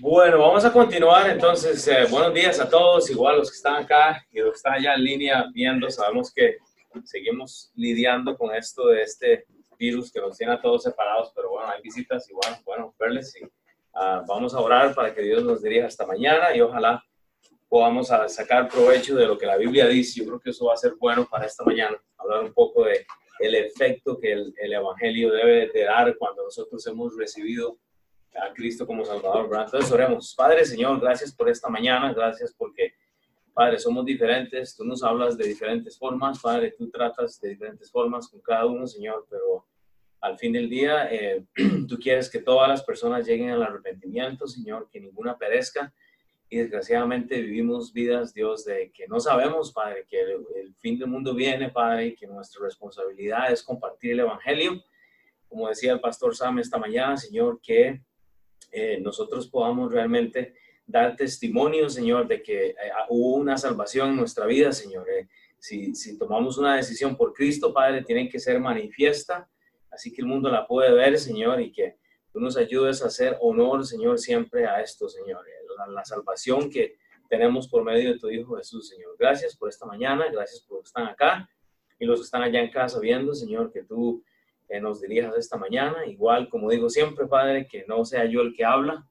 Bueno, vamos a continuar entonces. Eh, buenos días a todos, igual los que están acá y los que están allá en línea viendo. Sabemos que seguimos lidiando con esto de este virus que nos tiene a todos separados, pero bueno, hay visitas y bueno, bueno verles y uh, vamos a orar para que Dios nos dirija hasta mañana y ojalá podamos sacar provecho de lo que la Biblia dice. Yo creo que eso va a ser bueno para esta mañana, hablar un poco de el efecto que el, el Evangelio debe de dar cuando nosotros hemos recibido a Cristo como Salvador. Entonces oremos. Padre, Señor, gracias por esta mañana, gracias porque, Padre, somos diferentes, tú nos hablas de diferentes formas, Padre, tú tratas de diferentes formas con cada uno, Señor, pero al fin del día, eh, tú quieres que todas las personas lleguen al arrepentimiento, Señor, que ninguna perezca. Y desgraciadamente vivimos vidas, Dios, de que no sabemos, Padre, que el, fin del mundo viene, Padre, y que nuestra responsabilidad es compartir el Evangelio. Como decía el pastor Sam esta mañana, Señor, que eh, nosotros podamos realmente dar testimonio, Señor, de que eh, hubo una salvación en nuestra vida, Señor. si, si tomamos una decisión por Cristo, Padre, tiene que ser manifiesta así que el mundo la puede ver, Señor, y que tú nos ayudes a hacer honor, Señor, siempre a esto, Señor, la, salvación que tenemos por medio de tu Hijo Jesús, Señor. Gracias por esta mañana, gracias por que están acá y los que están allá en casa viendo, Señor, que tú eh, nos dirijas esta mañana. Igual, como digo siempre, Padre, que no sea yo el que habla,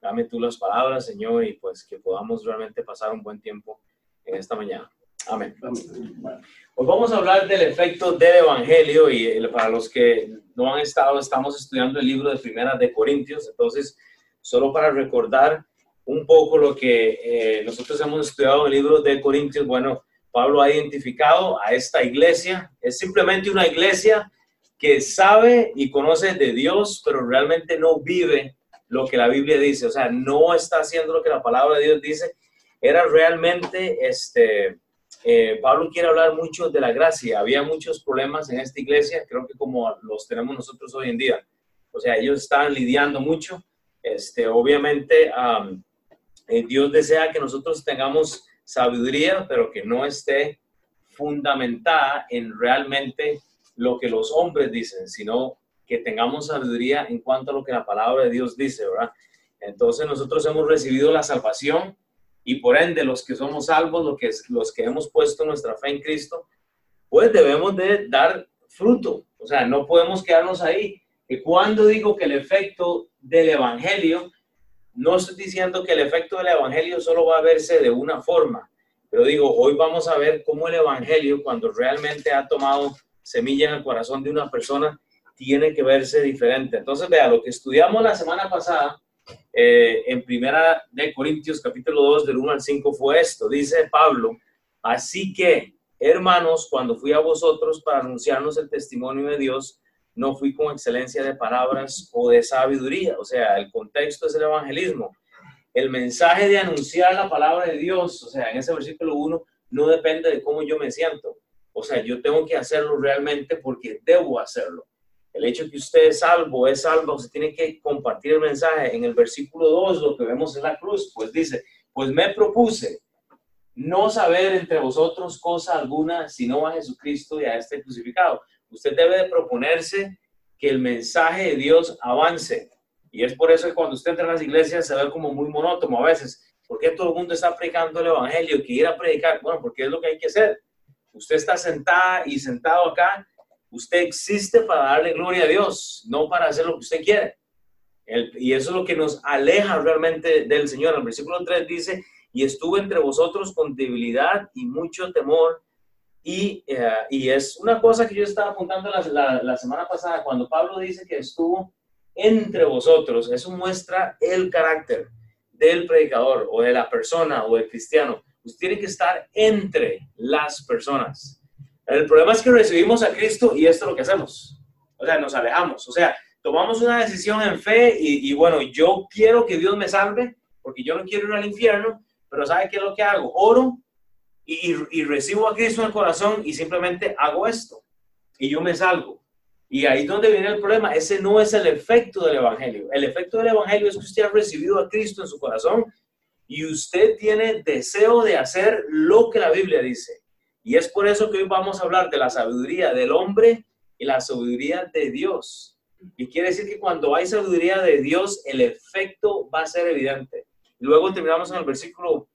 dame tú las palabras, Señor, y pues que podamos realmente pasar un buen tiempo en esta mañana. Amén. Pues vamos a hablar del efecto del Evangelio y eh, para los que no han estado, estamos estudiando el libro de Primera de Corintios, entonces solo para recordar un poco lo que eh, nosotros hemos estudiado en el libro de Corintios, bueno, Pablo ha identificado a esta iglesia, es simplemente una iglesia que sabe y conoce de Dios, pero realmente no vive lo que la Biblia dice, o sea, no está haciendo lo que la palabra de Dios dice, era realmente este eh, Pablo quiere hablar mucho de la gracia. Había muchos problemas en esta iglesia, creo que como los tenemos nosotros hoy en día. O sea, ellos están lidiando mucho. Este, obviamente, eh, Dios desea que nosotros tengamos sabiduría, pero que no esté fundamentada en realmente lo que los hombres dicen, sino que tengamos sabiduría en cuanto a lo que la palabra de Dios dice, ¿verdad? Entonces nosotros hemos recibido la salvación y por ende los que somos salvos, los que, los que hemos puesto nuestra fe en Cristo, pues debemos de dar fruto. O sea, no podemos quedarnos ahí. Y cuando digo que el efecto del Evangelio, no estoy diciendo que el efecto del Evangelio solo va a verse de una forma, pero digo, hoy vamos a ver cómo el Evangelio, cuando realmente ha tomado semilla en el corazón de una persona, tiene que verse diferente. Entonces, vea, lo que estudiamos la semana pasada eh, en primera de Corintios capítulo 2 del 1 al 5 fue esto, dice Pablo, así que hermanos, cuando fui a vosotros para anunciarnos el testimonio de Dios, no fui con excelencia de palabras o de sabiduría, o sea, el contexto es el evangelismo. El mensaje de anunciar la palabra de Dios, o sea, en ese versículo 1, no depende de cómo yo me siento. O sea, yo tengo que hacerlo realmente porque debo hacerlo. El hecho que usted es salvo, es salvo, usted tiene que compartir el mensaje. En el versículo 2, lo que vemos en la cruz, pues dice, pues me propuse no saber entre vosotros cosa alguna, sino a Jesucristo y a este crucificado. Usted debe de proponerse que el mensaje de Dios avance. Y es por eso que cuando usted entra en las iglesias se ve como muy monótono a veces. ¿Por qué todo el mundo está predicando el evangelio? Que ir a predicar, bueno, porque es lo que hay que hacer. Usted está sentada y sentado acá Usted existe para darle gloria a Dios, no para hacer lo que usted quiere. y eso es lo que nos aleja realmente del Señor. El versículo 3 dice, y estuve entre vosotros con debilidad y mucho temor. Y, eh, y es una cosa que yo estaba apuntando la, la, semana pasada, cuando Pablo dice que estuvo entre vosotros, eso muestra el carácter del predicador o de la persona o del cristiano. Usted tiene que estar entre las personas. El problema es que recibimos a Cristo y esto es lo que hacemos. O sea, nos alejamos. O sea, tomamos una decisión en fe y, bueno, yo quiero que Dios me salve porque yo no quiero ir al infierno, pero ¿sabe qué es lo que hago? Oro y, recibo a Cristo en el corazón y simplemente hago esto y yo me salgo. Y ahí es donde viene el problema. Ese no es el efecto del Evangelio. El efecto del Evangelio es que usted ha recibido a Cristo en su corazón y usted tiene deseo de hacer lo que la Biblia dice. Y es por eso que hoy vamos a hablar de la sabiduría del hombre y la sabiduría de Dios. Y quiere decir que cuando hay sabiduría de Dios, el efecto va a ser evidente. Luego terminamos en el versículo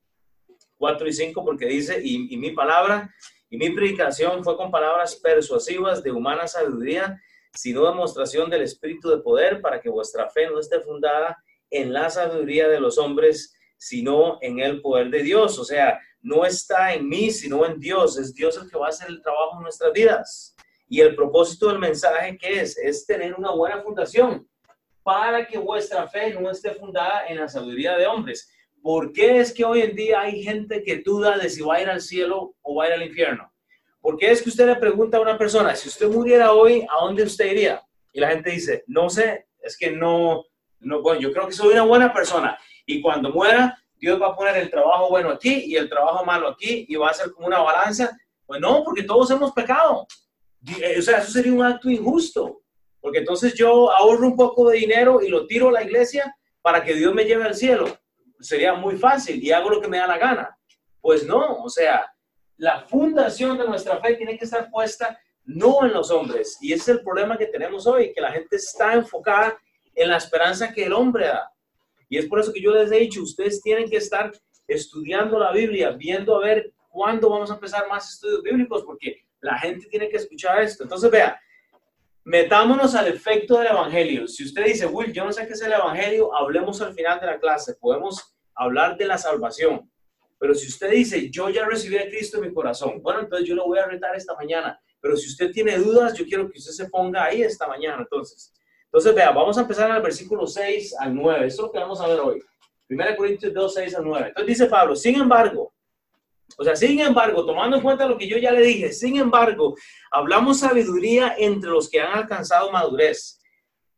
4 y 5 porque dice, y, mi palabra y mi predicación fue con palabras persuasivas de humana sabiduría, sino demostración del Espíritu de poder para que vuestra fe no esté fundada en la sabiduría de los hombres, sino en el poder de Dios. O sea, no está en mí, sino en Dios. Es Dios el que va a hacer el trabajo en nuestras vidas. Y el propósito del mensaje que es, es tener una buena fundación para que vuestra fe no esté fundada en la sabiduría de hombres. ¿Por qué es que hoy en día hay gente que duda de si va a ir al cielo o va a ir al infierno? ¿Por qué es que usted le pregunta a una persona, si usted muriera hoy, ¿a dónde usted iría? Y la gente dice, no sé, es que no, no, bueno, yo creo que soy una buena persona. Y cuando muera, Dios va a poner el trabajo bueno aquí y el trabajo malo aquí y va a ser como una balanza. Pues no, porque todos hemos pecado. Eh, o sea, eso sería un acto injusto. Porque entonces yo ahorro un poco de dinero y lo tiro a la iglesia para que Dios me lleve al cielo. Sería muy fácil y hago lo que me da la gana. Pues no, o sea, la fundación de nuestra fe tiene que estar puesta no en los hombres. Y ese es el problema que tenemos hoy, que la gente está enfocada en la esperanza que el hombre da. Y es por eso que yo les he dicho, ustedes tienen que estar estudiando la Biblia, viendo a ver cuándo vamos a empezar más estudios bíblicos, porque la gente tiene que escuchar esto. Entonces, vea, metámonos al efecto del Evangelio. Si usted dice, Will, yo no sé qué es el Evangelio, hablemos al final de la clase. Podemos hablar de la salvación. Pero si usted dice, yo ya recibí a Cristo en mi corazón, bueno, entonces yo lo voy a retar esta mañana. Pero si usted tiene dudas, yo quiero que usted se ponga ahí esta mañana. Entonces, entonces, vea, vamos a empezar en el versículo 6 al 9. Esto es lo que vamos a ver hoy. 1 Corintios 2, 6 al 9. Entonces dice Pablo, sin embargo, o sea, sin embargo, tomando en cuenta lo que yo ya le dije, sin embargo, hablamos sabiduría entre los que han alcanzado madurez.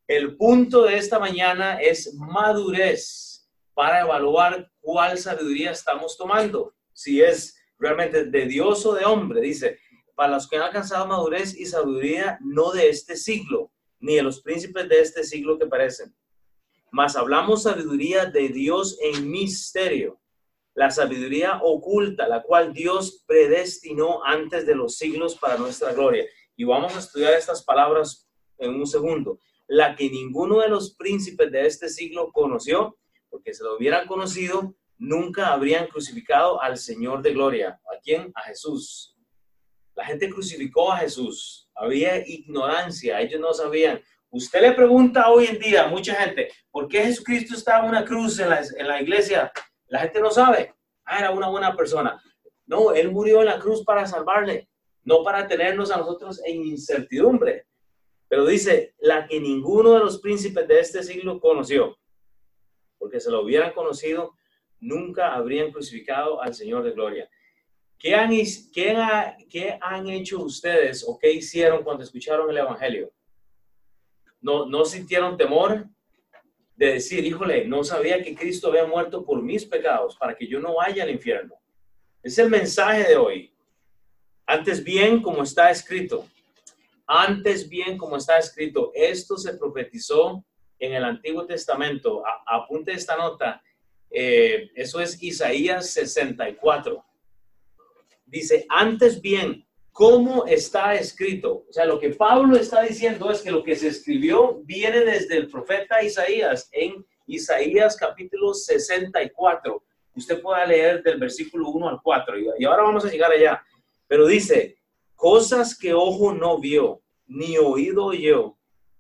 El punto de esta mañana es madurez para evaluar cuál sabiduría estamos tomando. Si es realmente de Dios o de hombre, dice, para los que han alcanzado madurez y sabiduría no de este siglo ni de los príncipes de este siglo que parecen. Mas hablamos sabiduría de Dios en misterio, la sabiduría oculta, la cual Dios predestinó antes de los siglos para nuestra gloria. Y vamos a estudiar estas palabras en un segundo. La que ninguno de los príncipes de este siglo conoció, porque se lo hubieran conocido, nunca habrían crucificado al Señor de gloria. ¿A quién? A Jesús. La gente crucificó a Jesús había ignorancia, ellos no sabían. Usted le pregunta hoy en día a mucha gente, ¿por qué Jesucristo estaba en una cruz en la, en la iglesia? La gente no sabe. Ah, era una buena persona. No, Él murió en la cruz para salvarle, no para tenernos a nosotros en incertidumbre. Pero dice, la que ninguno de los príncipes de este siglo conoció, porque se lo hubieran conocido, nunca habrían crucificado al Señor de gloria. ¿Qué han, hecho ustedes o qué hicieron cuando escucharon el Evangelio? ¿No, ¿No sintieron temor de decir, híjole, no sabía que Cristo había muerto por mis pecados para que yo no vaya al infierno? Es el mensaje de hoy. Antes bien, como está escrito, antes bien, como está escrito, esto se profetizó en el Antiguo Testamento. apunte esta nota. Eh, eso es Isaías 64 dice, antes bien, ¿cómo está escrito? O sea, lo que Pablo está diciendo es que lo que se escribió viene desde el profeta Isaías en Isaías capítulo 64. Usted pueda leer del versículo 1 al 4 y ahora vamos a llegar allá. Pero dice, cosas que ojo no vio, ni oído oyó,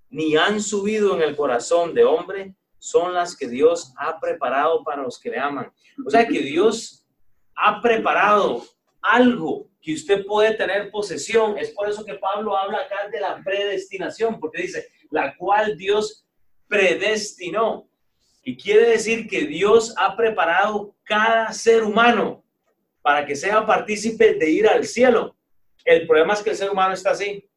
ni han subido en el corazón de hombre, son las que Dios ha preparado para los que le aman. O sea que Dios ha preparado algo que usted puede tener posesión. Es por eso que Pablo habla acá de la predestinación, porque dice, la cual Dios predestinó. Y quiere decir que Dios ha preparado cada ser humano para que sea partícipe de ir al cielo. El problema es que el ser humano está así.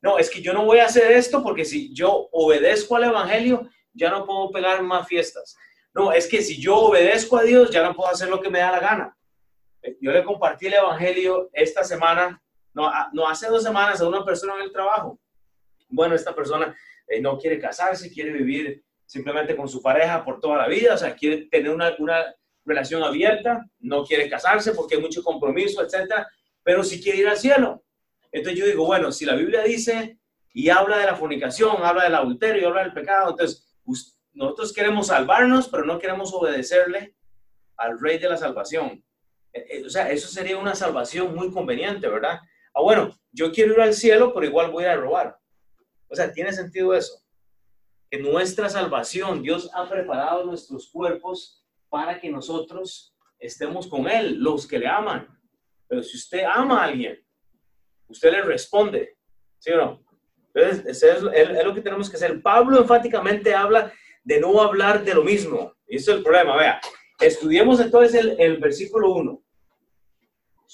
No, es que yo no voy a hacer esto porque si yo obedezco al Evangelio, ya no puedo pegar más fiestas. No, es que si yo obedezco a Dios, ya no puedo hacer lo que me da la gana. Yo le compartí el Evangelio esta semana, no, hace dos semanas a una persona en el trabajo. Bueno, esta persona eh, no quiere casarse, quiere vivir simplemente con su pareja por toda la vida, o sea, quiere tener una, una relación abierta, no quiere casarse porque hay mucho compromiso, etcétera, pero sí quiere ir al cielo. Entonces yo digo, bueno, si la Biblia dice y habla de la fornicación, habla del adulterio, habla del pecado. Entonces, nosotros queremos salvarnos, pero no queremos obedecerle al rey de la salvación. Eh, eh, o sea, eso sería una salvación muy conveniente, ¿verdad? Ah, bueno, yo quiero ir al cielo, pero igual voy a robar. O sea, ¿tiene sentido eso? Que nuestra salvación, Dios ha preparado nuestros cuerpos para que nosotros estemos con Él, los que le aman. Pero si usted ama a alguien, usted le responde, ¿sí o no? Entonces, es, es, lo que tenemos que hacer. Pablo enfáticamente habla de no hablar de lo mismo. Y eso es el problema. Vea, estudiemos entonces el, el versículo 1.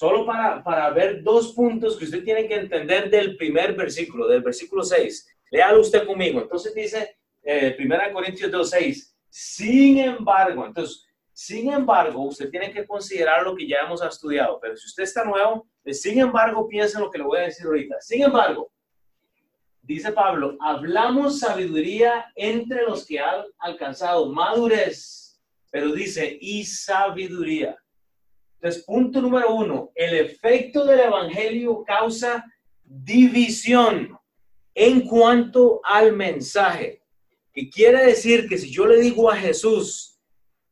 Solo para, para ver dos puntos que usted tiene que entender del primer versículo, del versículo 6. Léalo usted conmigo. Entonces dice, eh, 1 Corintios 2, 6. Sin embargo, entonces, sin embargo, usted tiene que considerar lo que ya hemos estudiado. Pero si usted está nuevo, sin embargo, piensa en lo que le voy a decir ahorita. Sin embargo, dice Pablo, hablamos sabiduría entre los que han alcanzado madurez, pero dice, y sabiduría. Entonces, punto número uno, el efecto del Evangelio causa división en cuanto al mensaje. Que quiere decir que si yo le digo a Jesús,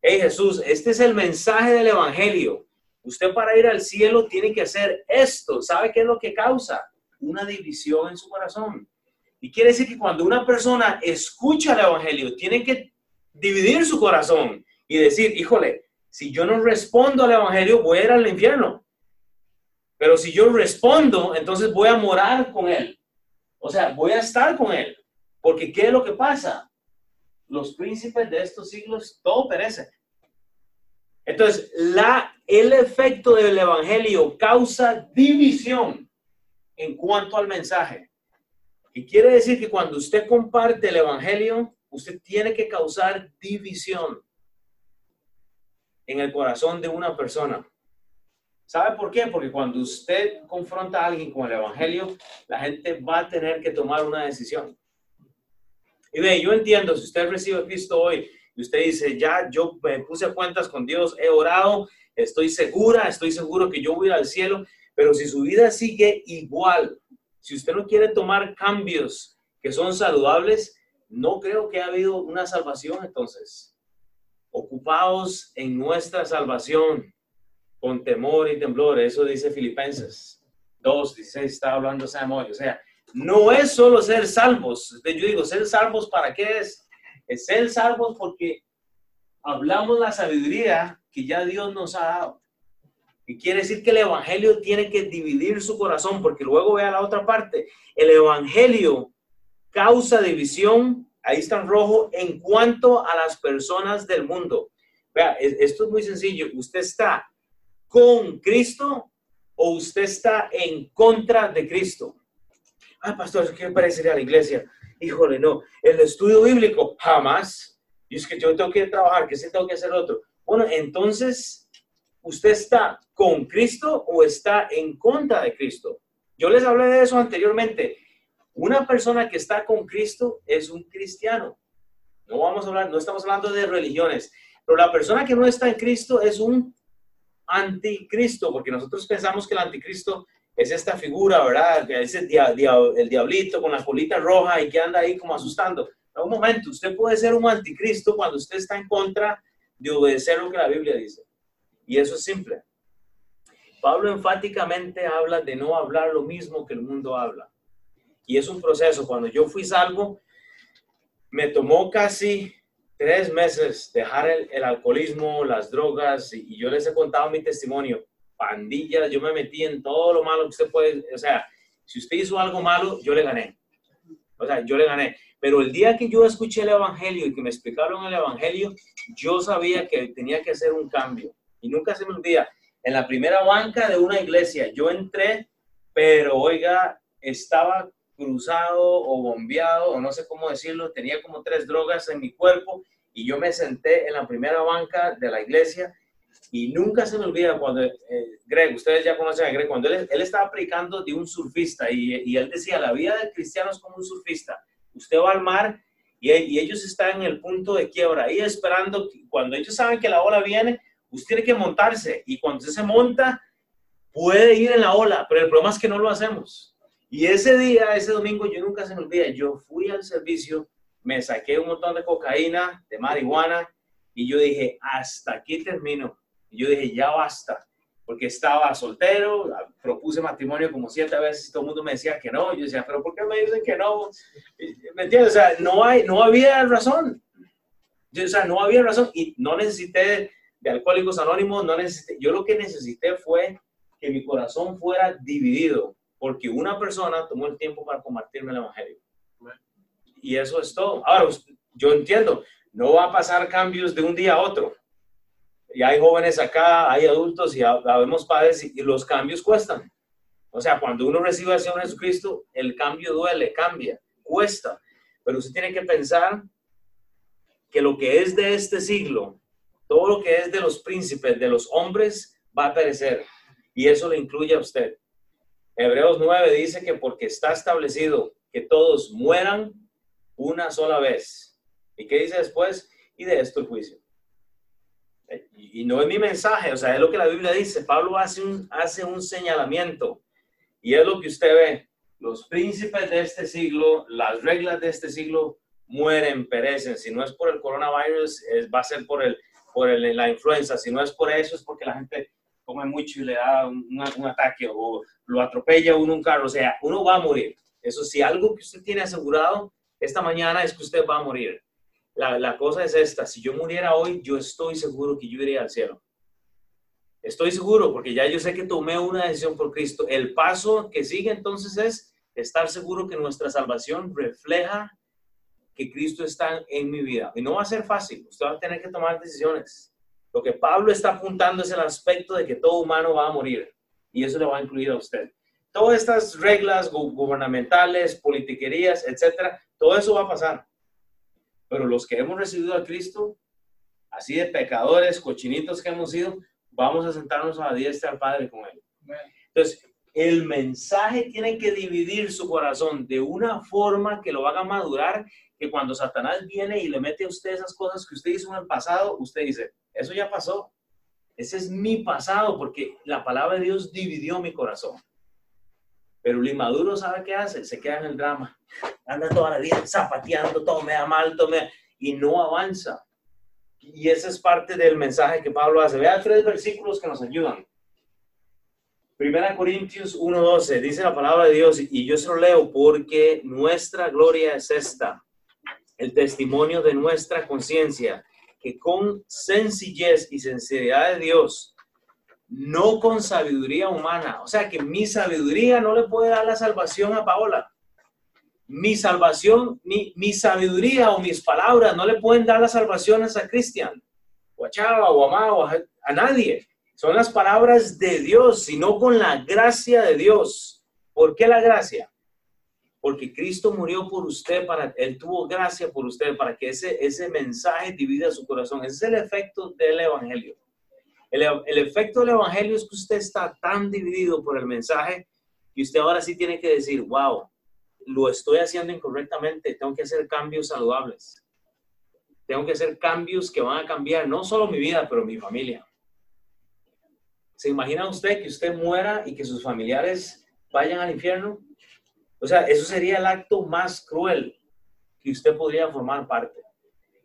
hey Jesús, este es el mensaje del Evangelio, usted para ir al cielo tiene que hacer esto, ¿sabe qué es lo que causa? Una división en su corazón. Y quiere decir que cuando una persona escucha el Evangelio, tiene que dividir su corazón y decir, híjole, si yo no respondo al Evangelio, voy a ir al infierno. Pero si yo respondo, entonces voy a morar con Él. O sea, voy a estar con Él. Porque ¿qué es lo que pasa? Los príncipes de estos siglos, todo perece. Entonces, la, el efecto del Evangelio causa división en cuanto al mensaje. Y quiere decir que cuando usted comparte el Evangelio, usted tiene que causar división en el corazón de una persona. ¿Sabe por qué? Porque cuando usted confronta a alguien con el Evangelio, la gente va a tener que tomar una decisión. Y ve, yo entiendo, si usted recibe a Cristo hoy y usted dice, ya yo me puse cuentas con Dios, he orado, estoy segura, estoy seguro que yo voy al cielo, pero si su vida sigue igual, si usted no quiere tomar cambios que son saludables, no creo que ha habido una salvación entonces ocupados en nuestra salvación con temor y temblor. Eso dice Filipenses 2, 16, está hablando Samuel. O sea, no es solo ser salvos. Yo digo, ser salvos, ¿para qué es? Es ser salvos porque hablamos la sabiduría que ya Dios nos ha dado. Y quiere decir que el Evangelio tiene que dividir su corazón, porque luego vea la otra parte. El Evangelio causa división ahí está en rojo, en cuanto a las personas del mundo. Vea, esto es muy sencillo. ¿Usted está con Cristo o usted está en contra de Cristo? Ah, pastor, ¿qué parecería a la iglesia? Híjole, no. El estudio bíblico, jamás. Y es que yo tengo que trabajar, que sí tengo que hacer otro. Bueno, entonces, ¿usted está con Cristo o está en contra de Cristo? Yo les hablé de eso anteriormente. Una persona que está con Cristo es un cristiano. No vamos a hablar, no estamos hablando de religiones, pero la persona que no está en Cristo es un anticristo, porque nosotros pensamos que el anticristo es esta figura, ¿verdad? Que es el, diablito con la colita roja y que anda ahí como asustando. En un momento, usted puede ser un anticristo cuando usted está en contra de obedecer lo que la Biblia dice. Y eso es simple. Pablo enfáticamente habla de no hablar lo mismo que el mundo habla. Y es un proceso. Cuando yo fui salvo, me tomó casi tres meses dejar el, alcoholismo, las drogas, y, yo les he contado mi testimonio. Pandillas, yo me metí en todo lo malo que usted puede, o sea, si usted hizo algo malo, yo le gané. O sea, yo le gané. Pero el día que yo escuché el Evangelio y que me explicaron el Evangelio, yo sabía que tenía que hacer un cambio. Y nunca se me olvida, en la primera banca de una iglesia, yo entré, pero oiga, estaba cruzado o bombeado, o no sé cómo decirlo, tenía como tres drogas en mi cuerpo y yo me senté en la primera banca de la iglesia y nunca se me olvida cuando, eh, Greg, ustedes ya conocen a Greg, cuando él, estaba aplicando de un surfista y, él decía, la vida del cristiano es como un surfista. Usted va al mar y, ellos están en el punto de quiebra, ahí esperando, cuando ellos saben que la ola viene, usted tiene que montarse y cuando se monta, puede ir en la ola, pero el problema es que no lo hacemos Y ese día, ese domingo, yo nunca se me olvida, yo fui al servicio, me saqué un montón de cocaína, de marihuana, y yo dije, hasta aquí termino. Y yo dije, ya basta, porque estaba soltero, propuse matrimonio como siete veces y todo el mundo me decía que no. Yo decía, pero ¿por qué me dicen que no? ¿Me entiendes? O sea, no, hay, no había razón. Yo, o sea, no había razón y no necesité de Alcohólicos Anónimos, no necesité. Yo lo que necesité fue que mi corazón fuera dividido, porque una persona tomó el tiempo para compartirme el Evangelio. Y eso es todo. Ahora, yo entiendo, no va a pasar cambios de un día a otro. Y hay jóvenes acá, hay adultos y habemos padres y los cambios cuestan. O sea, cuando uno recibe al Señor Jesucristo, el cambio duele, cambia, cuesta. Pero usted tiene que pensar que lo que es de este siglo, todo lo que es de los príncipes, de los hombres, va a perecer. Y eso le incluye a usted. Hebreos 9 dice que porque está establecido que todos mueran una sola vez. ¿Y qué dice después? Y de esto el juicio. Y, no es mi mensaje, o sea, es lo que la Biblia dice. Pablo hace un, hace un señalamiento y es lo que usted ve. Los príncipes de este siglo, las reglas de este siglo mueren, perecen. Si no es por el coronavirus, es, va a ser por, el, por el, la influenza. Si no es por eso, es porque la gente come mucho y le da un, ataque o lo atropella uno un carro. O sea, uno va a morir. Eso sí, algo que usted tiene asegurado esta mañana es que usted va a morir. La, cosa es esta, si yo muriera hoy, yo estoy seguro que yo iría al cielo. Estoy seguro porque ya yo sé que tomé una decisión por Cristo. El paso que sigue entonces es estar seguro que nuestra salvación refleja que Cristo está en mi vida. Y no va a ser fácil, usted va a tener que tomar decisiones. Lo que Pablo está apuntando es el aspecto de que todo humano va a morir y eso le va a incluir a usted. Todas estas reglas gubernamentales, politiquerías, etcétera, todo eso va a pasar. Pero los que hemos recibido a Cristo, así de pecadores, cochinitos que hemos sido, vamos a sentarnos a la diestra al Padre con Él. Entonces, el mensaje tiene que dividir su corazón de una forma que lo haga madurar, que cuando Satanás viene y le mete a usted esas cosas que usted hizo en el pasado, usted dice, eso ya pasó. Ese es mi pasado, porque la palabra de Dios dividió mi corazón. Pero el inmaduro, ¿sabe qué hace? Se queda en el drama. Anda toda la vida zapateando, todo me da mal, todo me y no avanza. Y ese es parte del mensaje que Pablo hace. Vea tres versículos que nos ayudan. Primera Corintios 1.12 dice la palabra de Dios y yo se lo leo porque nuestra gloria es esta, el testimonio de nuestra conciencia, que con sencillez y sinceridad de Dios no con sabiduría humana. O sea que mi sabiduría no le puede dar la salvación a Paola. Mi salvación, mi, mi sabiduría o mis palabras no le pueden dar la salvación a Cristian, o a Chava, o a Ma, a, nadie. Son las palabras de Dios, sino con la gracia de Dios. ¿Por qué la gracia? Porque Cristo murió por usted, para, Él tuvo gracia por usted, para que ese, ese mensaje divida su corazón. Ese es el efecto del Evangelio. El, efecto del Evangelio es que usted está tan dividido por el mensaje que usted ahora sí tiene que decir, wow, lo estoy haciendo incorrectamente, tengo que hacer cambios saludables. Tengo que hacer cambios que van a cambiar no solo mi vida, pero mi familia. ¿Se imagina usted que usted muera y que sus familiares vayan al infierno? O sea, eso sería el acto más cruel que usted podría formar parte.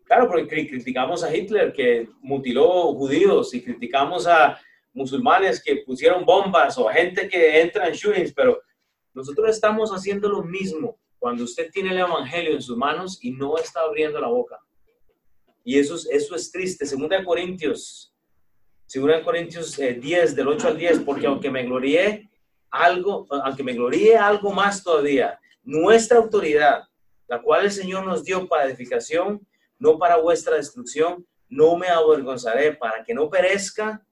Claro, porque criticamos a Hitler que mutiló judíos y criticamos a musulmanes que pusieron bombas o gente que entra en shootings, pero nosotros estamos haciendo lo mismo cuando usted tiene el evangelio en sus manos y no está abriendo la boca. Y eso es, triste. Segunda Corintios, segunda Corintios 10, eh, del 8 al 10, porque aunque me glorié algo, aunque me gloríe algo más todavía, nuestra autoridad, la cual el Señor nos dio para edificación, no para vuestra destrucción, no me avergonzaré, para que no perezca,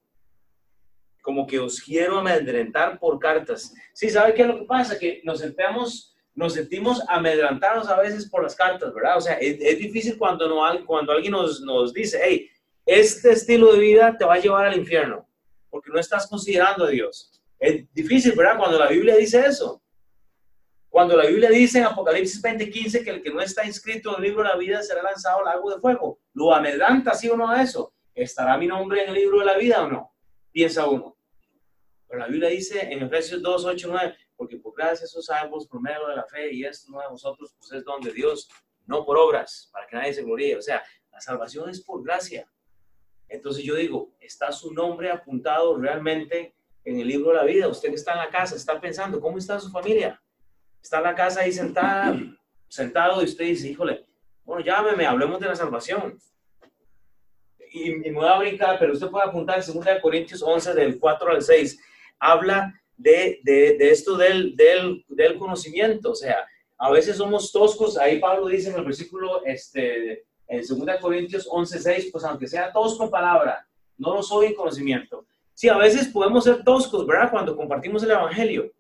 como que os quiero amedrentar por cartas. Sí, ¿sabe qué es lo que pasa? Que nos sentimos, nos sentimos amedrentados a veces por las cartas, ¿verdad? O sea, es, difícil cuando, no, cuando alguien nos, nos dice, hey, este estilo de vida te va a llevar al infierno, porque no estás considerando a Dios. Es difícil, ¿verdad? Cuando la Biblia dice eso. Cuando la Biblia dice en Apocalipsis 20:15 que el que no está inscrito en el libro de la vida será lanzado al lago de fuego, ¿lo amedranta sí o no a eso? ¿Estará mi nombre en el libro de la vida o no? Piensa uno. Pero la Biblia dice en Efesios 2, 8, 9, porque por gracia sos salvos por medio de la fe y esto no de vosotros, pues es donde Dios, no por obras, para que nadie se gloríe. O sea, la salvación es por gracia. Entonces yo digo, ¿está su nombre apuntado realmente en el libro de la vida? Usted que está en la casa, está pensando, ¿cómo está su familia? Está en la casa ahí sentada, sentado y usted dice, híjole, bueno, llámeme, hablemos de la salvación. Y, me voy a brincar, pero usted puede apuntar en 2 Corintios 11, del 4 al 6. Habla de, de, de esto del, del, del, conocimiento. O sea, a veces somos toscos. Ahí Pablo dice en el versículo este, en 2 Corintios 11:6, pues aunque sea tosco con palabra, no lo soy en conocimiento. Sí, a veces podemos ser toscos, ¿verdad? Cuando compartimos el Evangelio,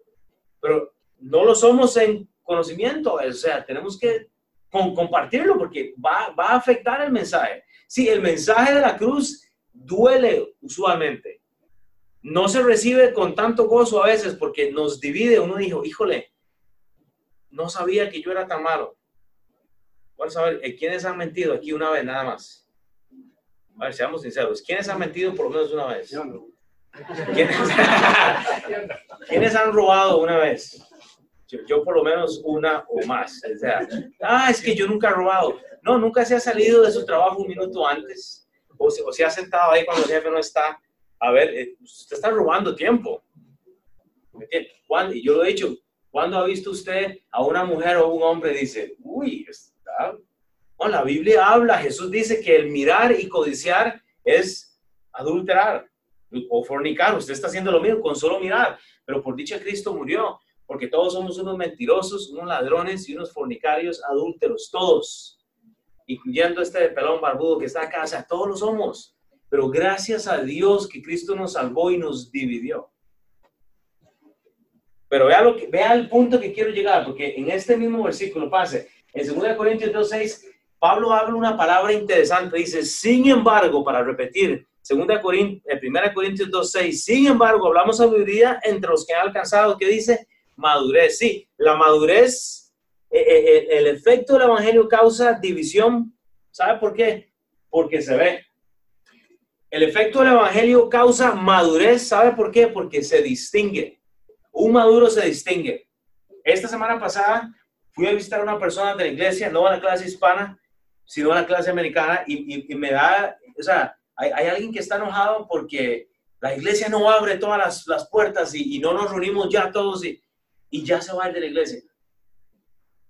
pero no lo somos en conocimiento, o sea, tenemos que compartirlo porque va, a afectar el mensaje. Sí, el mensaje de la cruz duele usualmente. No se recibe con tanto gozo a veces porque nos divide. Uno dijo, híjole, no sabía que yo era tan malo. Vamos a ver, eh, ¿quiénes han mentido aquí una vez nada más? A ver, seamos sinceros. ¿Quiénes han mentido por lo menos una vez? ¿Quiénes, han robado una vez? Yo, por lo menos una o más. O sea, ah, es que yo nunca he robado. No, nunca se ha salido de su trabajo un minuto antes. O se, o se ha sentado ahí cuando el jefe no está. A ver, eh, usted está robando tiempo. Y yo lo he dicho, ¿cuándo ha visto usted a una mujer o un hombre dice, uy, la Biblia habla, Jesús dice que el mirar y codiciar es adulterar o fornicar. Usted está haciendo lo mismo con solo mirar, pero por dicha Cristo murió, porque todos somos unos mentirosos, unos ladrones y unos fornicarios adúlteros, todos, incluyendo este pelón barbudo que está acá, o sea, todos lo somos. Pero gracias a Dios que Cristo nos salvó y nos dividió. Pero vea, lo que, vea el punto que quiero llegar, porque en este mismo versículo pase, en 2 Corintios 2.6, Pablo habla una palabra interesante, dice, sin embargo, para repetir, 2 Corintios, 1 Corintios 2.6, sin embargo, hablamos sabiduría entre los que han alcanzado, que dice madurez. Sí, la madurez, eh, eh, eh, el efecto del evangelio causa división. ¿Sabe por qué? Porque se ve. El efecto del evangelio causa madurez. ¿Sabe por qué? Porque se distingue. Un maduro se distingue. Esta semana pasada fui a visitar a una persona de la iglesia, no a la clase hispana, sino a la clase americana, y, me da, o sea, hay, alguien que está enojado porque la iglesia no abre todas las, puertas y, no nos reunimos ya todos y, y ya se va de la iglesia.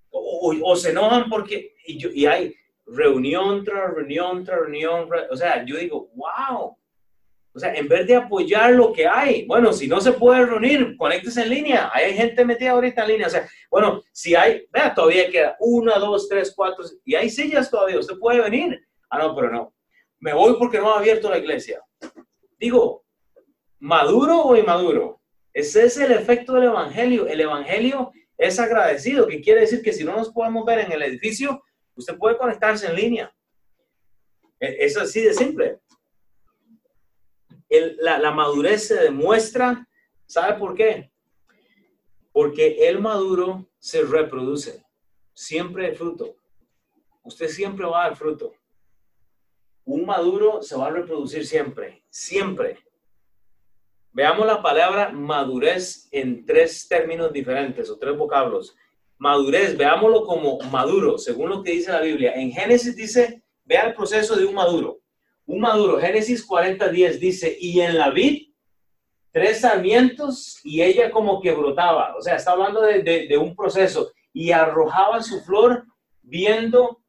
O, se enojan porque, y, hay reunión tras reunión tras reunión, o sea, yo digo, wow, o sea, en vez de apoyar lo que hay, bueno, si no se puede reunir, conéctese en línea. Hay gente metida ahorita en línea. O sea, bueno, si hay, vea, todavía queda una, dos, tres, cuatro, y hay sillas todavía. Usted puede venir. Ah, no, pero no. Me voy porque no ha abierto la iglesia. Digo, ¿maduro o inmaduro? Ese es el efecto del evangelio. El evangelio es agradecido, que quiere decir que si no nos podemos ver en el edificio, usted puede conectarse en línea. E, es así de simple la, madurez se demuestra, ¿sabe por qué? Porque el maduro se reproduce, siempre hay fruto. Usted siempre va a dar fruto. Un maduro se va a reproducir siempre, siempre. Veamos la palabra madurez en tres términos diferentes o tres vocablos. Madurez, veámoslo como maduro, según lo que dice la Biblia. En Génesis dice, vea el proceso de un maduro un maduro. Génesis 40:10 dice, y en la vid, tres sarmientos y ella como que brotaba. O sea, está hablando de, un proceso. Y arrojaba su flor viendo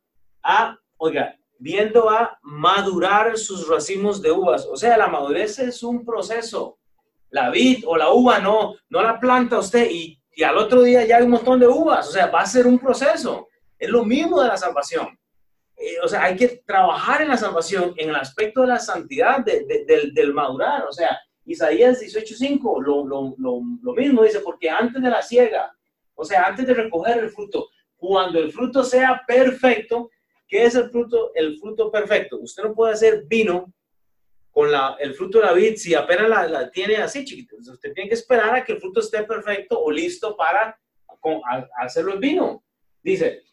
a, oiga, viendo a madurar sus racimos de uvas. O sea, la madurez es un proceso. La vid o la uva no, no la planta usted y, y al otro día ya hay un montón de uvas. O sea, va a ser un proceso. Es lo mismo de la salvación. Eh, o sea, hay que trabajar en la salvación en el aspecto de la santidad del, del, madurar. O sea, Isaías 18:5, lo, lo, lo, mismo dice, porque antes de la siega, o sea, antes de recoger el fruto, cuando el fruto sea perfecto, ¿qué es el fruto? El fruto perfecto. Usted no puede hacer vino con la, el fruto de la vid si apenas la, la tiene así chiquita. Usted tiene que esperar a que el fruto esté perfecto o listo para con, hacerlo el vino. Dice,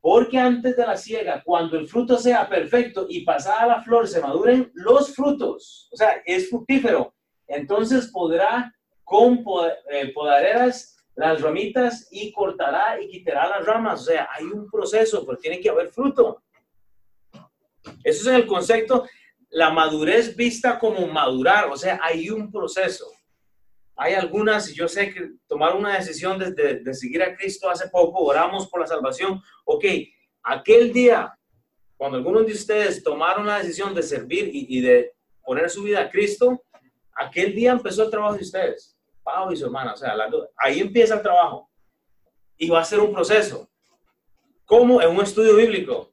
porque antes de la siega, cuando el fruto sea perfecto y pasada la flor se maduren los frutos, o sea, es fructífero, entonces podrá con eh, podaderas las ramitas y cortará y quitará las ramas. O sea, hay un proceso, pero tiene que haber fruto. Eso es el concepto, la madurez vista como madurar, o sea, hay un proceso. Hay algunas, yo sé que tomaron una decisión de, de, seguir a Cristo hace poco, oramos por la salvación. Ok, aquel día, cuando algunos de ustedes tomaron la decisión de servir y, de poner su vida a Cristo, aquel día empezó el trabajo de ustedes, Pablo y su hermana. O sea, ahí empieza el trabajo y va a ser un proceso. como En un estudio bíblico.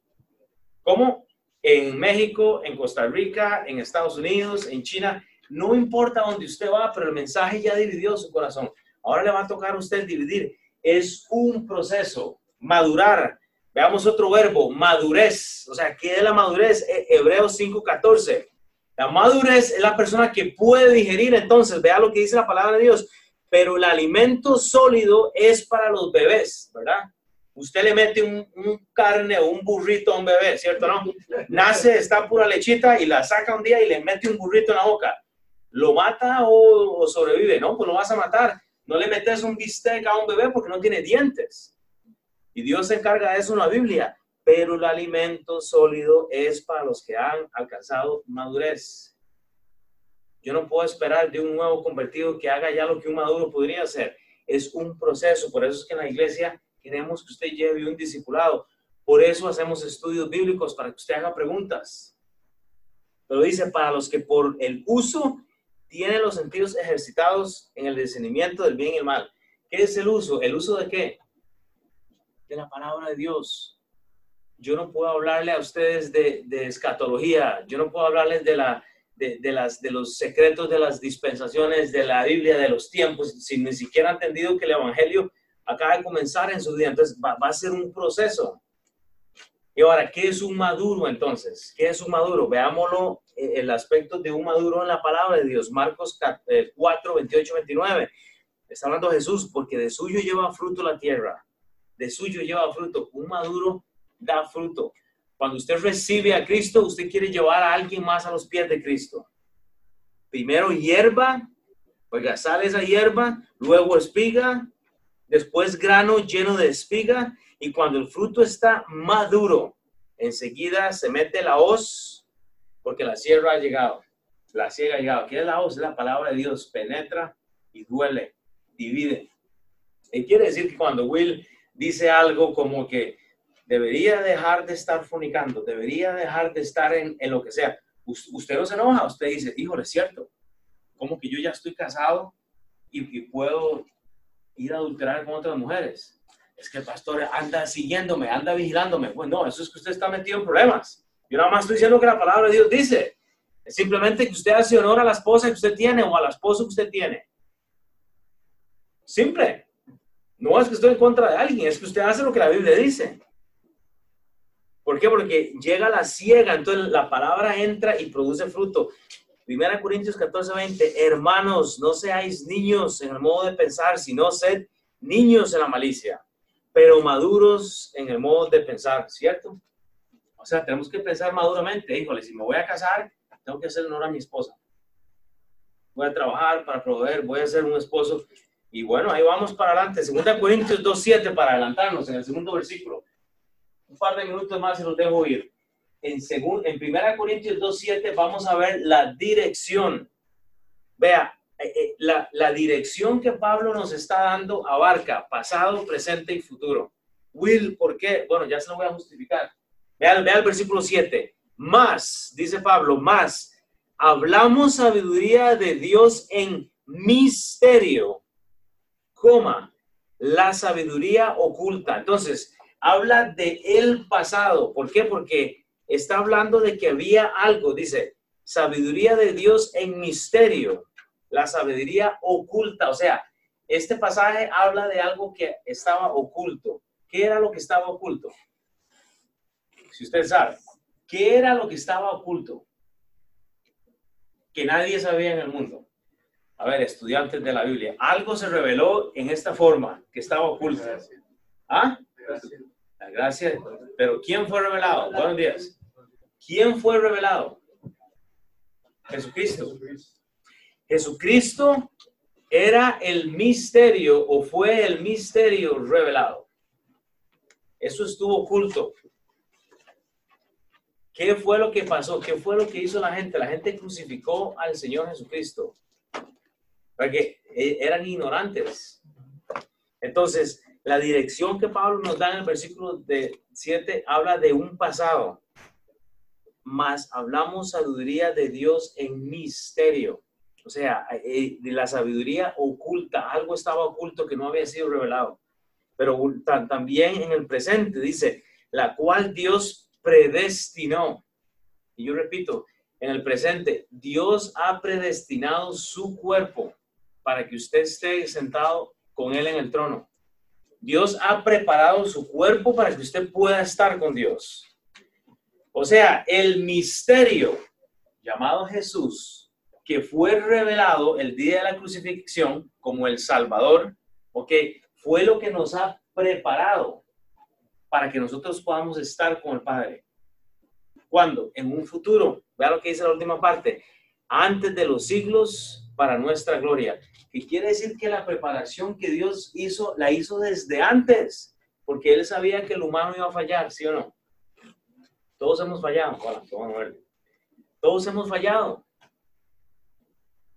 ¿Cómo? En México, en Costa Rica, en Estados Unidos, en China. No importa dónde usted va, pero el mensaje ya dividió su corazón. Ahora le va a tocar a usted dividir. Es un proceso. Madurar. Veamos otro verbo, madurez. O sea, ¿qué es la madurez? Hebreos 5.14. La madurez es la persona que puede digerir, entonces, vea lo que dice la palabra de Dios, pero el alimento sólido es para los bebés, ¿verdad? Usted le mete un, carne o un burrito a un bebé, ¿cierto? ¿No? Nace, está pura lechita y la saca un día y le mete un burrito en la boca. ¿Lo mata o, o sobrevive? No, pues lo vas a matar. No le metes un bistec a un bebé porque no tiene dientes. Y Dios se encarga de eso en la Biblia pero el alimento sólido es para los que han alcanzado madurez. Yo no puedo esperar de un nuevo convertido que haga ya lo que un maduro podría hacer. Es un proceso, por eso es que en la iglesia queremos que usted lleve un discipulado. Por eso hacemos estudios bíblicos para que usted haga preguntas. Pero dice, para los que por el uso tienen los sentidos ejercitados en el discernimiento del bien y el mal. ¿Qué es el uso? ¿El uso de qué? De la palabra de Dios yo no puedo hablarle a ustedes de, escatología, yo no puedo hablarles de, la, de, las, de los secretos de las dispensaciones de la Biblia, de los tiempos, si ni siquiera han entendido que el Evangelio acaba de comenzar en su día. Entonces va, a ser un proceso. Y ahora, ¿qué es un maduro entonces? ¿Qué es un maduro? Veámoslo, eh, el aspecto de un maduro en la palabra de Dios. Marcos 4, 28, 29. Está hablando Jesús, porque de suyo lleva fruto la tierra. De suyo lleva fruto. Un maduro da fruto. Cuando usted recibe a Cristo, usted quiere llevar a alguien más a los pies de Cristo. Primero hierba, oiga, sale esa hierba, luego espiga, después grano lleno de espiga, y cuando el fruto está maduro, enseguida se mete la hoz, porque la sierra ha llegado. La sierra ha llegado. ¿Qué es la hoz? La palabra de Dios. Penetra y duele, divide. Y quiere decir que cuando Will dice algo como que debería dejar de estar fornicando, debería dejar de estar en, en lo que sea. usted no se enoja, usted dice, híjole, es cierto, como que yo ya estoy casado y, puedo ir a adulterar con otras mujeres. Es que el pastor anda siguiéndome, anda vigilándome. Pues no, eso es que usted está metido en problemas. Yo nada más estoy diciendo que la palabra de Dios dice. Es simplemente que usted hace honor a la esposa que usted tiene o al esposo que usted tiene. Simple. No es que estoy en contra de alguien, es que usted hace lo que la Biblia dice. ¿Por qué? Porque llega la ciega, entonces la palabra entra y produce fruto. Primera Corintios 14, 20, hermanos, no seáis niños en el modo de pensar, sino sed niños en la malicia, pero maduros en el modo de pensar, ¿cierto? O sea, tenemos que pensar maduramente, híjole, si me voy a casar, tengo que hacer honor a mi esposa. Voy a trabajar para proveer, voy a ser un esposo. Y bueno, ahí vamos para adelante. Segunda Corintios 2.7 para adelantarnos en el segundo versículo un par de minutos más y los dejo ir. En, según, en 1 Corintios 2.7 vamos a ver la dirección. Vea, eh, eh, la, la, dirección que Pablo nos está dando abarca pasado, presente y futuro. Will, ¿por qué? Bueno, ya se lo voy a justificar. Vea, vea el versículo 7. Más, dice Pablo, más, hablamos sabiduría de Dios en misterio, coma, la sabiduría oculta. Entonces, habla de el pasado. ¿Por qué? Porque está hablando de que había algo, dice, sabiduría de Dios en misterio, la sabiduría oculta. O sea, este pasaje habla de algo que estaba oculto. ¿Qué era lo que estaba oculto? Si usted sabe, ¿qué era lo que estaba oculto? Que nadie sabía en el mundo. A ver, estudiantes de la Biblia, algo se reveló en esta forma que estaba oculto. ¿Ah? La gracia, pero ¿quién fue revelado? Buenos días. ¿Quién fue revelado? Jesucristo. Jesucristo era el misterio o fue el misterio revelado. Eso estuvo oculto. ¿Qué fue lo que pasó? ¿Qué fue lo que hizo la gente? La gente crucificó al Señor Jesucristo. Porque eh, eran ignorantes. Entonces, la dirección que Pablo nos da en el versículo de 7 habla de un pasado. Más hablamos sabiduría de Dios en misterio. O sea, eh, de la sabiduría oculta. Algo estaba oculto que no había sido revelado. Pero también en el presente dice, la cual Dios predestinó. Y yo repito, en el presente, Dios ha predestinado su cuerpo para que usted esté sentado con Él en el trono. Dios ha preparado su cuerpo para que usted pueda estar con Dios. O sea, el misterio llamado Jesús, que fue revelado el día de la crucifixión como el Salvador, ok, fue lo que nos ha preparado para que nosotros podamos estar con el Padre. ¿Cuándo? En un futuro. Vea lo que dice la última parte. Antes de los siglos para nuestra gloria. Y quiere decir que la preparación que Dios hizo, la hizo desde antes, porque Él sabía que el humano iba a fallar, ¿sí o no? Todos hemos fallado. Todos hemos fallado.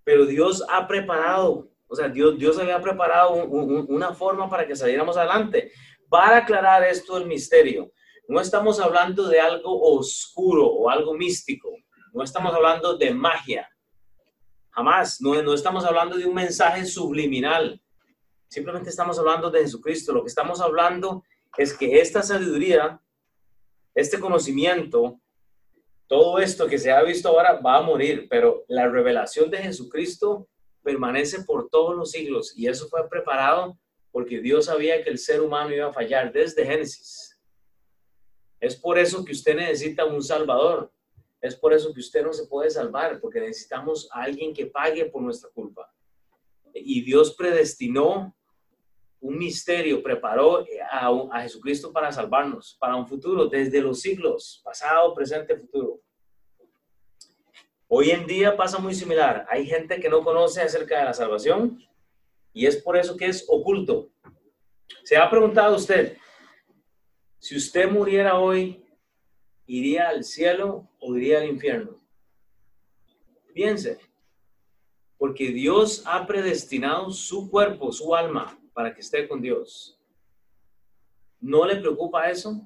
Pero Dios ha preparado, o sea, Dios, Dios había preparado una forma para que saliéramos adelante. Para aclarar esto el misterio, no estamos hablando de algo oscuro o algo místico. No estamos hablando de magia. Jamás, no, no estamos hablando de un mensaje subliminal. Simplemente estamos hablando de Jesucristo. Lo que estamos hablando es que esta sabiduría, este conocimiento, todo esto que se ha visto ahora va a morir, pero la revelación de Jesucristo permanece por todos los siglos y eso fue preparado porque Dios sabía que el ser humano iba a fallar desde Génesis. Es por eso que usted necesita un Salvador. Es por eso que usted no se puede salvar, porque necesitamos a alguien que pague por nuestra culpa. Y Dios predestinó un misterio, preparó a, Jesucristo para salvarnos, para un futuro, desde los siglos, pasado, presente, futuro. Hoy en día pasa muy similar. Hay gente que no conoce acerca de la salvación y es por eso que es oculto. Se ha preguntado usted, si usted muriera hoy, ¿iría al cielo o iría al infierno? Piense, porque Dios ha predestinado su cuerpo, su alma, para que esté con Dios. ¿No le preocupa eso?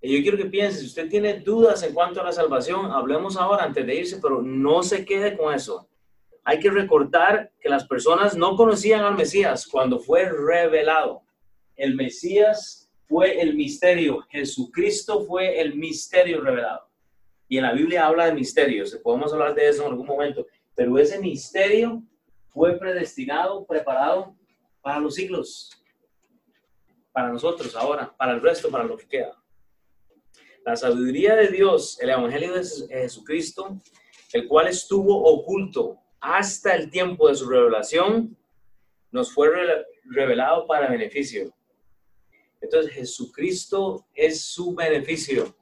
Y yo quiero que piense, si usted tiene dudas en cuanto a la salvación, hablemos ahora antes de irse, pero no se quede con eso. Hay que recordar que las personas no conocían al Mesías cuando fue revelado. El Mesías fue el misterio, Jesucristo fue el misterio revelado. Y en la Biblia habla de misterios, podemos hablar de eso en algún momento, pero ese misterio fue predestinado, preparado para los siglos, para nosotros ahora, para el resto, para lo que queda. La sabiduría de Dios, el Evangelio de Jesucristo, el cual estuvo oculto hasta el tiempo de su revelación, nos fue revelado para beneficio entonces Jesucristo es su beneficio.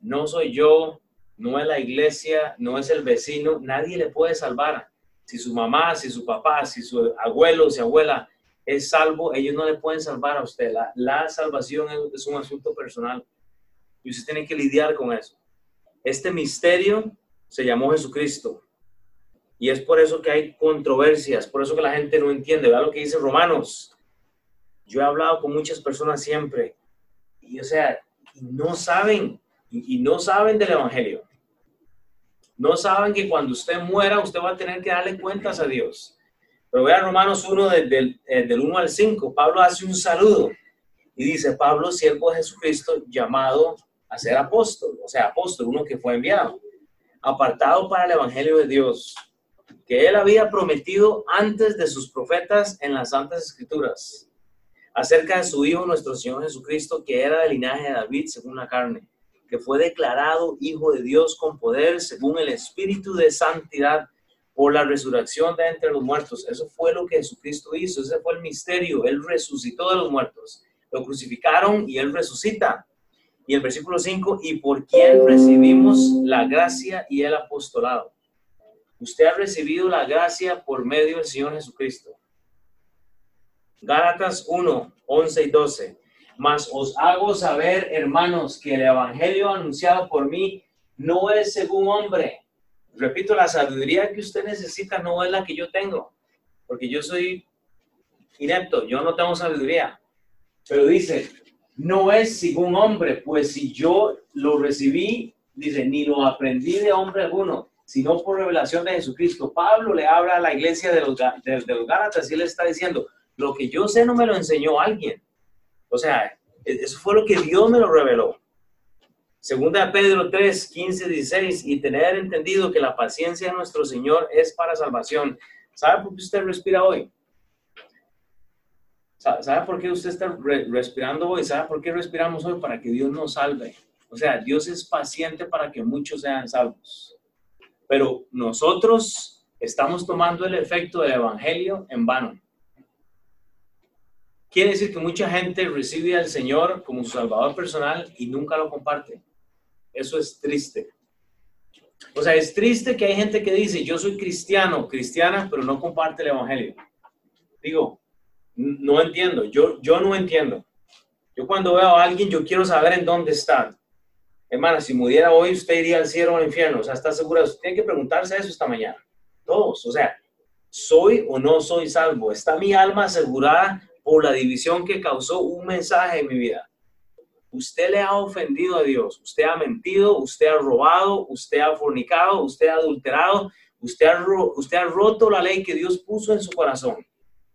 No soy yo, no es la iglesia, no es el vecino, nadie le puede salvar. Si su mamá, si su papá, si su abuelo, si abuela es salvo, ellos no le pueden salvar a usted. La, salvación es, un asunto personal y usted tiene que lidiar con eso. Este misterio se llamó Jesucristo. Y es por eso que hay controversias, por eso que la gente no entiende. Vea lo que dice Romanos yo he hablado con muchas personas siempre y, o sea, no saben, y, no saben del Evangelio. No saben que cuando usted muera, usted va a tener que darle cuentas a Dios. Pero vean Romanos 1 del, del 1 al 5, Pablo hace un saludo y dice, Pablo, siervo de Jesucristo, llamado a ser apóstol, o sea, apóstol, uno que fue enviado, apartado para el Evangelio de Dios, que él había prometido antes de sus profetas en las Santas Escrituras acerca de su Hijo, nuestro Señor Jesucristo, que era del linaje de David según la carne, que fue declarado Hijo de Dios con poder según el Espíritu de Santidad por la resurrección de entre los muertos. Eso fue lo que Jesucristo hizo, ese fue el misterio. Él resucitó de los muertos, lo crucificaron y Él resucita. Y el versículo 5, y por quien recibimos la gracia y el apostolado. Usted ha recibido la gracia por medio del Señor Jesucristo. Gálatas 1, 11 y 12. Mas os hago saber, hermanos, que el Evangelio anunciado por mí no es según hombre. Repito, la sabiduría que usted necesita no es la que yo tengo, porque yo soy inepto, yo no tengo sabiduría. Pero dice, no es según hombre, pues si yo lo recibí, dice, ni lo aprendí de hombre alguno, sino por revelación de Jesucristo. Pablo le habla a la iglesia de los, de, los Gálatas y él está diciendo, lo que yo sé no me lo enseñó alguien. O sea, e, eso fue lo que Dios me lo reveló. Segunda Pedro 3, 15, 16, y tener entendido que la paciencia de nuestro Señor es para salvación. ¿Sabe por qué usted respira hoy? ¿Sabe por qué usted está respirando hoy? ¿Sabe por qué respiramos hoy? Para que Dios nos salve. O sea, Dios es paciente para que muchos sean salvos. Pero nosotros estamos tomando el efecto del Evangelio en vano. Quiere decir que mucha gente recibe al Señor como su Salvador personal y nunca lo comparte. Eso es triste. O sea, es triste que hay gente que dice, yo soy cristiano, cristiana, pero no comparte el Evangelio. Digo, no entiendo, yo, yo no entiendo. Yo cuando veo a alguien, yo quiero saber en dónde está. Hermana, si muriera hoy, usted iría al cielo o al infierno. O sea, ¿está segura? Usted tiene que preguntarse eso esta mañana. Todos. O sea, ¿soy o no soy salvo? ¿Está mi alma asegurada por la división que causó un mensaje en mi vida? Usted le ha ofendido a Dios. Usted ha mentido, usted ha robado, usted ha fornicado, usted ha adulterado, usted ha, usted ha roto la ley que Dios puso en su corazón.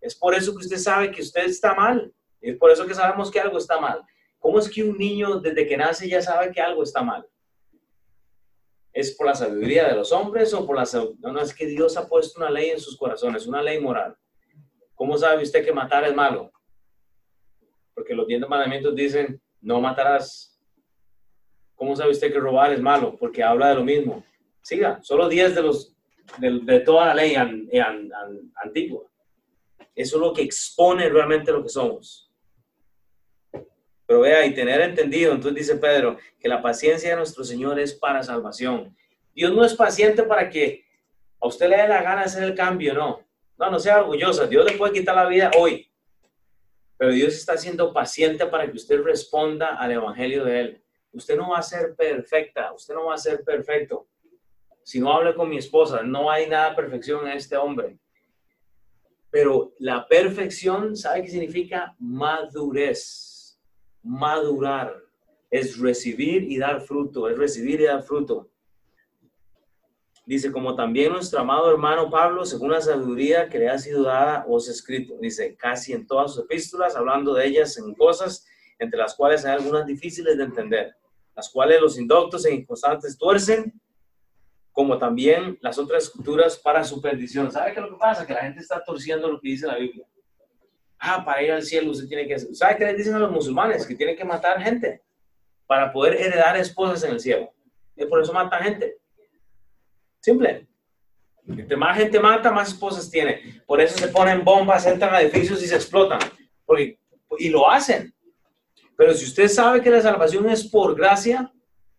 Es por eso que usted sabe que usted está mal. Es por eso que sabemos que algo está mal. ¿Cómo es que un niño desde que nace ya sabe que algo está mal? ¿Es por la sabiduría de los hombres o por la No, no, es que Dios ha puesto una ley en sus corazones, una ley moral. ¿Cómo sabe usted que matar es malo? Porque los diez mandamientos dicen, no matarás. ¿Cómo sabe usted que robar es malo? Porque habla de lo mismo. Siga, solo diez de los de, toda la ley antigua. Eso es lo que expone realmente lo que somos. Pero vea, y tener entendido, entonces dice Pedro, que la paciencia de nuestro Señor es para salvación. Dios no es paciente para que a usted le dé la gana hacer el cambio, no. No, no sea orgullosa. Dios le puede quitar la vida hoy. Pero Dios está siendo paciente para que usted responda al Evangelio de Él. Usted no va a ser perfecta, usted no va a ser perfecto. Si no hable con mi esposa, no hay nada de perfección en este hombre. Pero la perfección, ¿sabe qué significa? Madurez. Madurar. Es recibir y dar fruto. Es recibir y dar fruto. Dice, como también nuestro amado hermano Pablo, según la sabiduría que le ha sido dada, os escrito. Dice, casi en todas sus epístolas, hablando de ellas en cosas entre las cuales hay algunas difíciles de entender, las cuales los indoctos e inconstantes tuercen como también las otras escrituras para su perdición. ¿Sabe qué es lo que pasa? Que la gente está torciendo lo que dice la Biblia. Ah, para ir al cielo usted tiene que... ¿Sabe qué les dicen a los musulmanes? Que tienen que matar gente para poder heredar esposas en el cielo. Y por eso matan gente. Simple. Entre más gente mata, más esposas tiene. Por eso se ponen bombas, entran a edificios y se explotan. Porque, y lo hacen. Pero si usted sabe que la salvación es por gracia,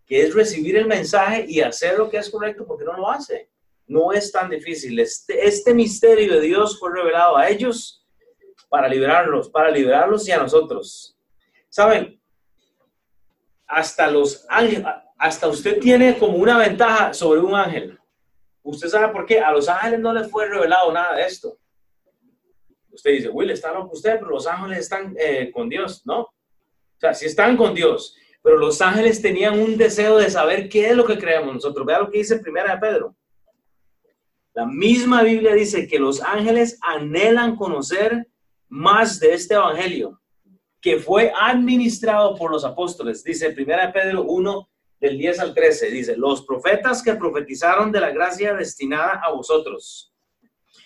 que es recibir el mensaje y hacer lo que es correcto porque no lo hace. No es tan difícil. Este, este misterio de Dios fue revelado a ellos para liberarlos, para liberarlos y a nosotros. ¿Saben? Hasta los ángeles, hasta usted tiene como una ventaja sobre un ángel. ¿Usted sabe por qué? A los ángeles no les fue revelado nada de esto. Usted dice, Will, está loco usted, pero los ángeles están eh, con Dios, ¿no? O sea, si están con Dios pero los ángeles tenían un deseo de saber qué es lo que creemos nosotros. Vea lo que dice Primera de Pedro. La misma Biblia dice que los ángeles anhelan conocer más de este evangelio que fue administrado por los apóstoles. Dice Primera de Pedro 1 del 10 al 13 dice, "Los profetas que profetizaron de la gracia destinada a vosotros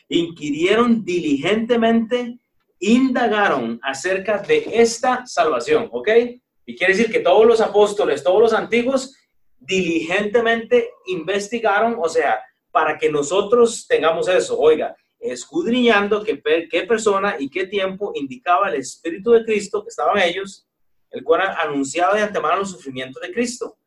inquirieron diligentemente, indagaron acerca de esta salvación, ¿ok? Y quiere decir que todos los apóstoles, todos los antiguos, diligentemente investigaron, o sea, para que nosotros tengamos eso, oiga, escudriñando qué, qué persona y qué tiempo indicaba el Espíritu de Cristo que estaban ellos, el cual anunciaba de antemano los sufrimientos de Cristo.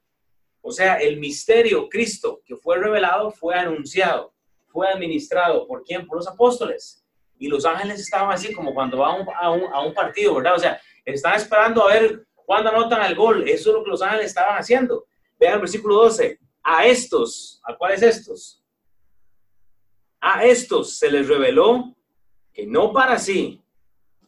O sea, el misterio Cristo que fue revelado fue anunciado, fue administrado por quién? Por los apóstoles. Y los ángeles estaban así como cuando va a un, partido, ¿verdad? O sea, están esperando a ver cuándo anotan el gol. Eso es lo que los ángeles estaban haciendo. Vean el versículo 12. A estos, ¿a cuáles estos? A estos se les reveló que no para sí,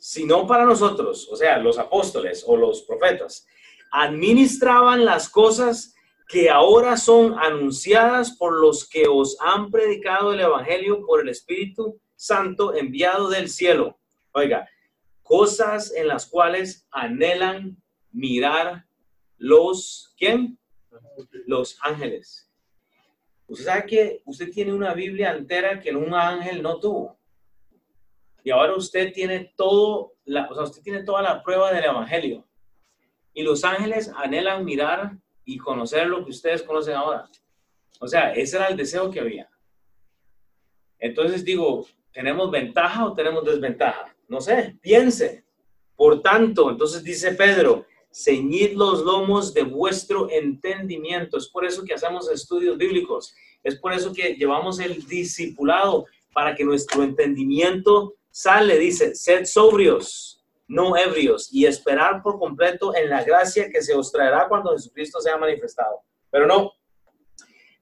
sino para nosotros, o sea, los apóstoles o los profetas, administraban las cosas que ahora son anunciadas por los que os han predicado el Evangelio por el Espíritu Santo enviado del cielo. Oiga, cosas en las cuales anhelan mirar los, ¿quién? Los ángeles. Usted sabe que usted tiene una Biblia entera que un ángel no tuvo. Y ahora usted tiene todo, la, o sea, usted tiene toda la prueba del Evangelio. Y los ángeles anhelan mirar y conocer lo que ustedes conocen ahora. O sea, ese era el deseo que había. Entonces digo, ¿tenemos ventaja o tenemos desventaja? No sé, piense. Por tanto, entonces dice Pedro, ceñid los lomos de vuestro entendimiento. Es por eso que hacemos estudios bíblicos. Es por eso que llevamos el discipulado para que nuestro entendimiento sale, dice, sed sobrios, no ebrios, y esperar por completo en la gracia que se os traerá cuando Jesucristo sea manifestado. Pero no,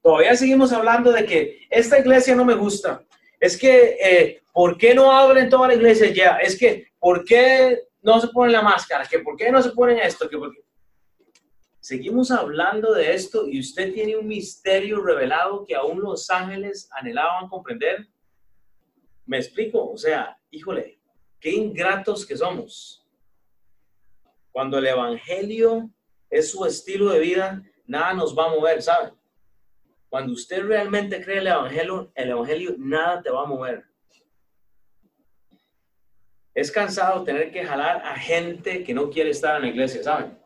todavía seguimos hablando de que esta iglesia no me gusta. Es que, eh, ¿por qué no abren toda la iglesia ya? Es que, ¿por qué no se ponen la máscara? ¿Que ¿Por qué no se ponen esto? ¿Que por qué? Seguimos hablando de esto y usted tiene un misterio revelado que aún los ángeles anhelaban comprender. ¿Me explico? O sea, híjole, qué ingratos que somos. Cuando el Evangelio es su estilo de vida, nada nos va a mover, ¿saben? Cuando usted realmente cree el Evangelio, el Evangelio nada te va a mover. Es cansado tener que jalar a gente que no quiere estar en la iglesia, ¿saben?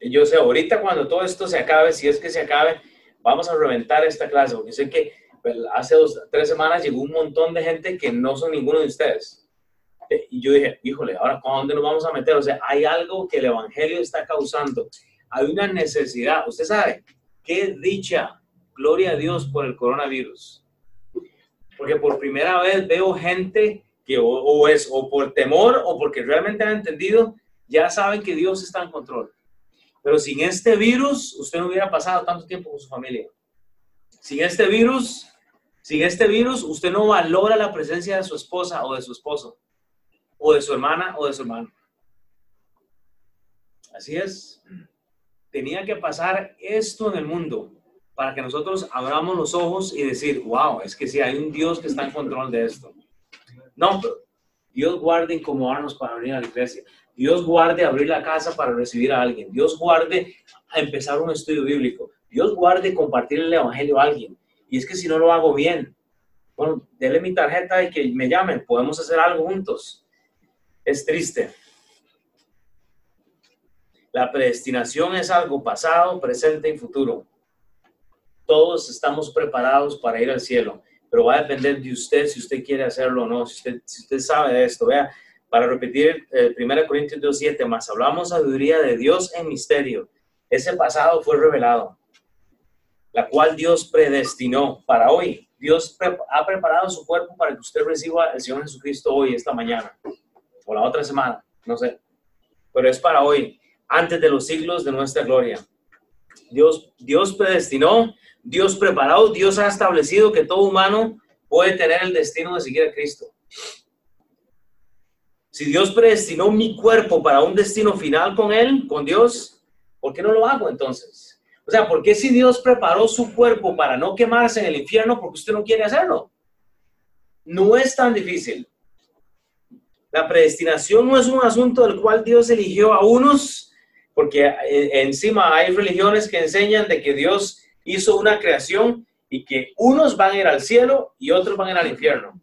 Yo sé, ahorita cuando todo esto se acabe, si es que se acabe, vamos a reventar esta clase, porque sé que pues, hace dos, tres semanas llegó un montón de gente que no son ninguno de ustedes. Eh, y yo dije, híjole, ahora ¿con dónde nos vamos a meter? O sea, hay algo que el Evangelio está causando. Hay una necesidad. Usted sabe, qué dicha, gloria a Dios por el coronavirus. Porque por primera vez veo gente que o, es o por temor o porque realmente han entendido, ya saben que Dios está en control. Pero sin este virus, usted no hubiera pasado tanto tiempo con su familia. Sin este virus, sin este virus, usted no valora la presencia de su esposa o de su esposo, o de su hermana o de su hermano. Así es. Tenía que pasar esto en el mundo para que nosotros abramos los ojos y decir, wow, es que sí, hay un Dios que está en control de esto. No, pero Dios guarde incomodarnos para venir a la iglesia. Dios guarde abrir la casa para recibir a alguien. Dios guarde empezar un estudio bíblico. Dios guarde compartir el evangelio a alguien. Y es que si no lo hago bien, bueno, déle mi tarjeta y que me llamen, podemos hacer algo juntos. Es triste. La predestinación es algo pasado, presente y futuro. Todos estamos preparados para ir al cielo, pero va a depender de usted si usted quiere hacerlo o no, si usted, si usted sabe de esto. Vea, para repetir el 1 Corintios 2.7, más hablamos sabiduría de Dios en misterio. Ese pasado fue revelado la cual Dios predestinó para hoy. Dios ha preparado su cuerpo para que usted reciba el Señor Jesucristo hoy, esta mañana, o la otra semana, no sé. Pero es para hoy, antes de los siglos de nuestra gloria. Dios, Dios predestinó, Dios preparó, Dios ha establecido que todo humano puede tener el destino de seguir a Cristo. Si Dios predestinó mi cuerpo para un destino final con Él, con Dios, ¿por qué no lo hago entonces? O sea, ¿por qué si Dios preparó su cuerpo para no quemarse en el infierno, porque usted no quiere hacerlo? No es tan difícil. La predestinación no es un asunto del cual Dios eligió a unos, porque eh, encima hay religiones que enseñan de que Dios hizo una creación y que unos van a ir al cielo y otros van a ir al infierno.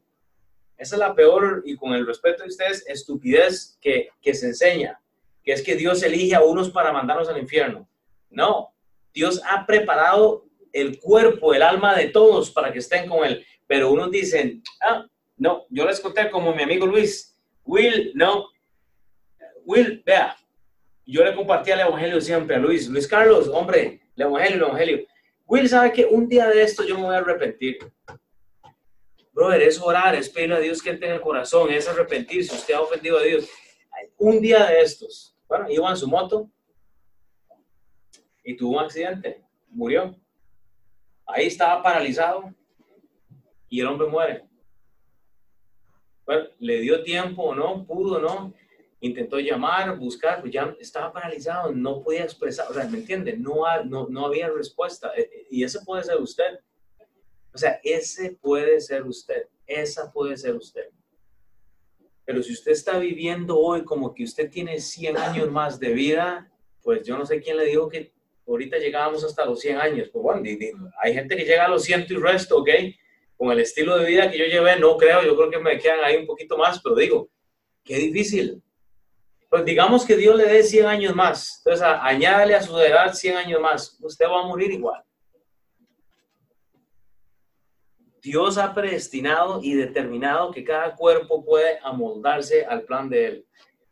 Esa es la peor, y con el respeto de ustedes, estupidez que, que se enseña, que es que Dios elige a unos para mandarnos al infierno. No, Dios ha preparado el cuerpo, el alma de todos para que estén con Él. Pero unos dicen, ah, no, yo les conté como mi amigo Luis, Will, no, Will, vea, yo le compartía el Evangelio siempre a Luis, Luis Carlos, hombre, el Evangelio, el Evangelio. Will sabe que un día de esto yo me voy a arrepentir. Brother, es orar, es pedirle a Dios que entre en el corazón, es arrepentirse. Usted ha ofendido a Dios. Un día de estos, bueno, iba en su moto y tuvo un accidente, murió. Ahí estaba paralizado y el hombre muere. Bueno, le dio tiempo o no, pudo no, intentó llamar, buscar, pues ya estaba paralizado, no podía expresar, o sea, ¿me entiende? No, no, no había respuesta. E, e, y ese puede ser usted. O sea, ese puede ser usted, esa puede ser usted. Pero si usted está viviendo hoy como que usted tiene 100 años más de vida, pues yo no sé quién le dijo que ahorita llegábamos hasta los 100 años. Pues bueno, hay gente que llega a los 100 y resto, ¿ok? Con el estilo de vida que yo llevé, no creo, yo creo que me quedan ahí un poquito más, pero digo, qué difícil. Pues digamos que Dios le dé 100 años más. Entonces, añádale a su edad 100 años más. Usted va a morir igual. Dios ha predestinado y determinado que cada cuerpo puede amoldarse al plan de Él.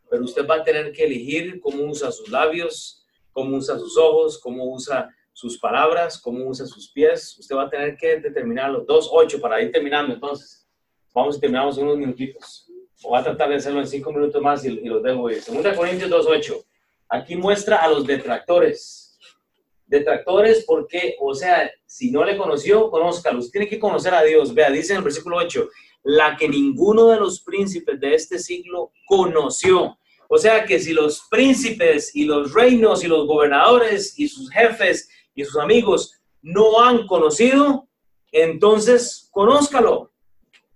Pero usted va a tener que elegir cómo usa sus labios, cómo usa sus ojos, cómo usa sus palabras, cómo usa sus pies. Usted va a tener que determinar los dos, ocho para ir terminando. Entonces, vamos y terminamos unos minutitos. O va a tratar de hacerlo en cinco minutos más y, y los dejo ir. Segunda Corintios 2.8. Aquí muestra a los detractores detractores porque, o sea, si no le conoció, conózcalos. Tiene que conocer a Dios. Vea, dice en el versículo 8, la que ninguno de los príncipes de este siglo conoció. O sea que si los príncipes y los reinos y los gobernadores y sus jefes y sus amigos no han conocido, entonces conózcalo.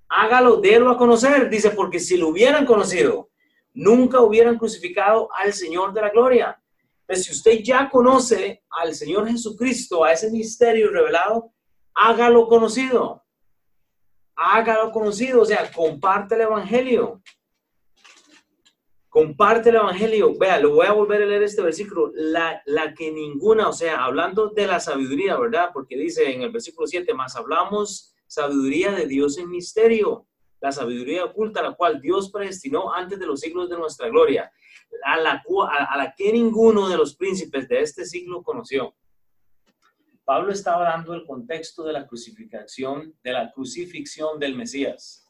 Hágalo, délo a conocer. Dice, porque si lo hubieran conocido, nunca hubieran crucificado al Señor de la gloria. Pues si usted ya conoce al Señor Jesucristo, a ese misterio revelado, hágalo conocido. Hágalo conocido, o sea, comparte el Evangelio. Comparte el Evangelio. Vea, lo voy a volver a leer este versículo. La, la que ninguna, o sea, hablando de la sabiduría, ¿verdad? Porque dice en el versículo 7, más hablamos sabiduría de Dios en misterio, la sabiduría oculta, la cual Dios predestinó antes de los siglos de nuestra gloria a la, a la que ninguno de los príncipes de este siglo conoció. Pablo estaba dando el contexto de la crucifixión, de la crucifixión del Mesías.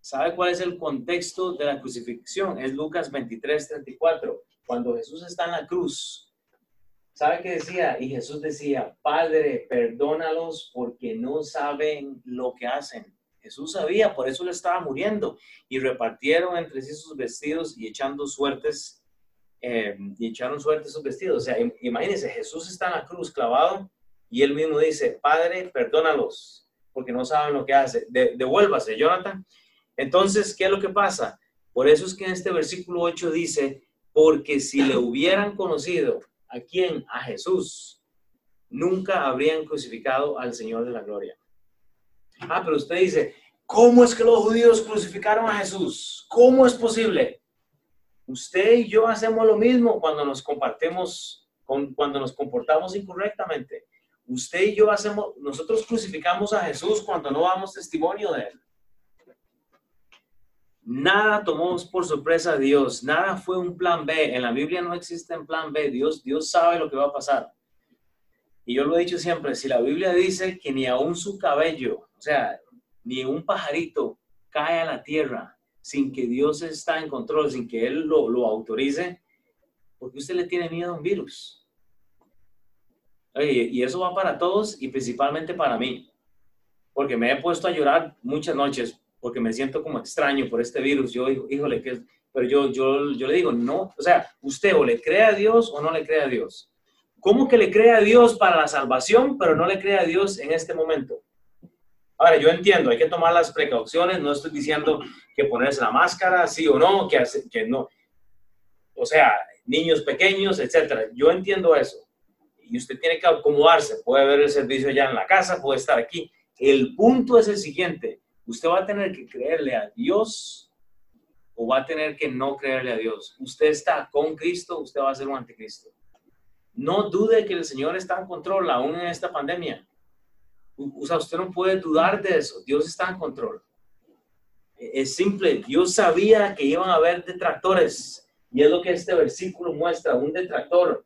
¿Sabe cuál es el contexto de la crucifixión? Es Lucas 23, 34. Cuando Jesús está en la cruz, ¿sabe qué decía? Y Jesús decía, Padre, perdónalos porque no saben lo que hacen. Jesús sabía, por eso le estaba muriendo. Y repartieron entre sí sus vestidos y echando suertes, eh, y echaron suertes sus vestidos. O sea, imagínense, Jesús está en la cruz clavado y él mismo dice, Padre, perdónalos, porque no saben lo que hace. devuélvase, Jonathan. Entonces, ¿qué es lo que pasa? Por eso es que en este versículo 8 dice, porque si le hubieran conocido, ¿a quién? A Jesús, nunca habrían crucificado al Señor de la Gloria. Ah, pero usted dice, ¿cómo es que los judíos crucificaron a Jesús? ¿Cómo es posible? Usted y yo hacemos lo mismo cuando nos compartimos, cuando nos comportamos incorrectamente. Usted y yo hacemos, nosotros crucificamos a Jesús cuando no damos testimonio de él. Nada tomamos por sorpresa a Dios, nada fue un plan B. En la Biblia no existe un plan B. Dios, Dios sabe lo que va a pasar. Y yo lo he dicho siempre, si la Biblia dice que ni aún su cabello o sea, ni un pajarito cae a la tierra sin que Dios está en control, sin que Él lo, lo autorice, porque usted le tiene miedo a un virus. y eso va para todos y principalmente para mí, porque me he puesto a llorar muchas noches porque me siento como extraño por este virus. Yo, híjole, que, pero yo, yo, yo le digo, no, o sea, usted o le cree a Dios o no le cree a Dios. ¿Cómo que le cree a Dios para la salvación, pero no le cree a Dios en este momento? Ahora, yo entiendo, hay que tomar las precauciones, no estoy diciendo que ponerse la máscara, sí o no, que, que no. O sea, niños pequeños, etcétera. Yo entiendo eso. Y usted tiene que acomodarse. Puede ver el servicio ya en la casa, puede estar aquí. El punto es el siguiente. Usted va a tener que creerle a Dios o va a tener que no creerle a Dios. Usted está con Cristo, usted va a ser un anticristo. No dude que el Señor está en control aún en esta pandemia. O sea, usted no puede dudar de eso. Dios está en control. Es simple. Dios sabía que iban a haber detractores. Y es lo que este versículo muestra, un detractor.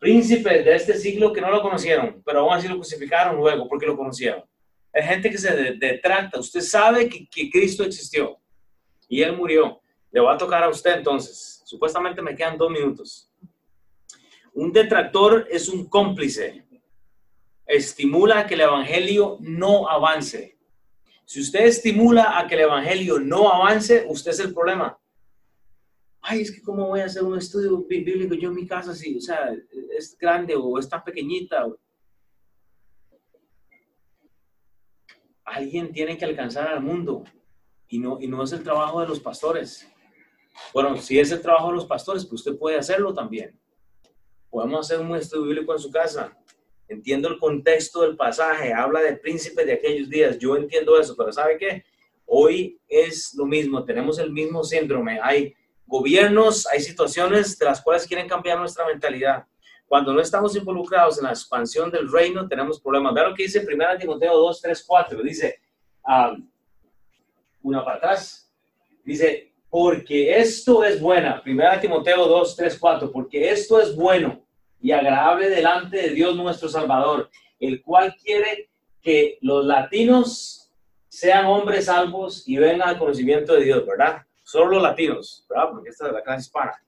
príncipes de este siglo que no lo conocieron, pero aún así lo crucificaron luego porque lo conocieron. Hay gente que se detracta. Usted sabe que, que Cristo existió y Él murió. Le va a tocar a usted entonces. Supuestamente me quedan dos minutos. Un detractor es un cómplice. Estimula que el Evangelio no avance. Si usted estimula a que el Evangelio no avance, usted es el problema. Ay, es que cómo voy a hacer un estudio bíblico yo en mi casa si, o sea, es grande o es tan pequeñita. Alguien tiene que alcanzar al mundo y no, y no es el trabajo de los pastores. Bueno, si es el trabajo de los pastores, pues usted puede hacerlo también. Podemos hacer un estudio bíblico en su casa. Entiendo el contexto del pasaje, habla de príncipes de aquellos días, yo entiendo eso, pero ¿sabe qué? Hoy es lo mismo, tenemos el mismo síndrome. Hay gobiernos, hay situaciones de las cuales quieren cambiar nuestra mentalidad. Cuando no estamos involucrados en la expansión del reino, tenemos problemas. Vean lo que dice 1 Timoteo 2, 3, 4. Dice, um, una para atrás, dice, porque esto es buena. Primera Timoteo 2, 3, 4, porque esto es bueno y agradable delante de Dios nuestro Salvador, el cual quiere que los latinos sean hombres salvos y vengan al conocimiento de Dios, ¿verdad? Solo los latinos, ¿verdad? Porque esta es la clase hispana.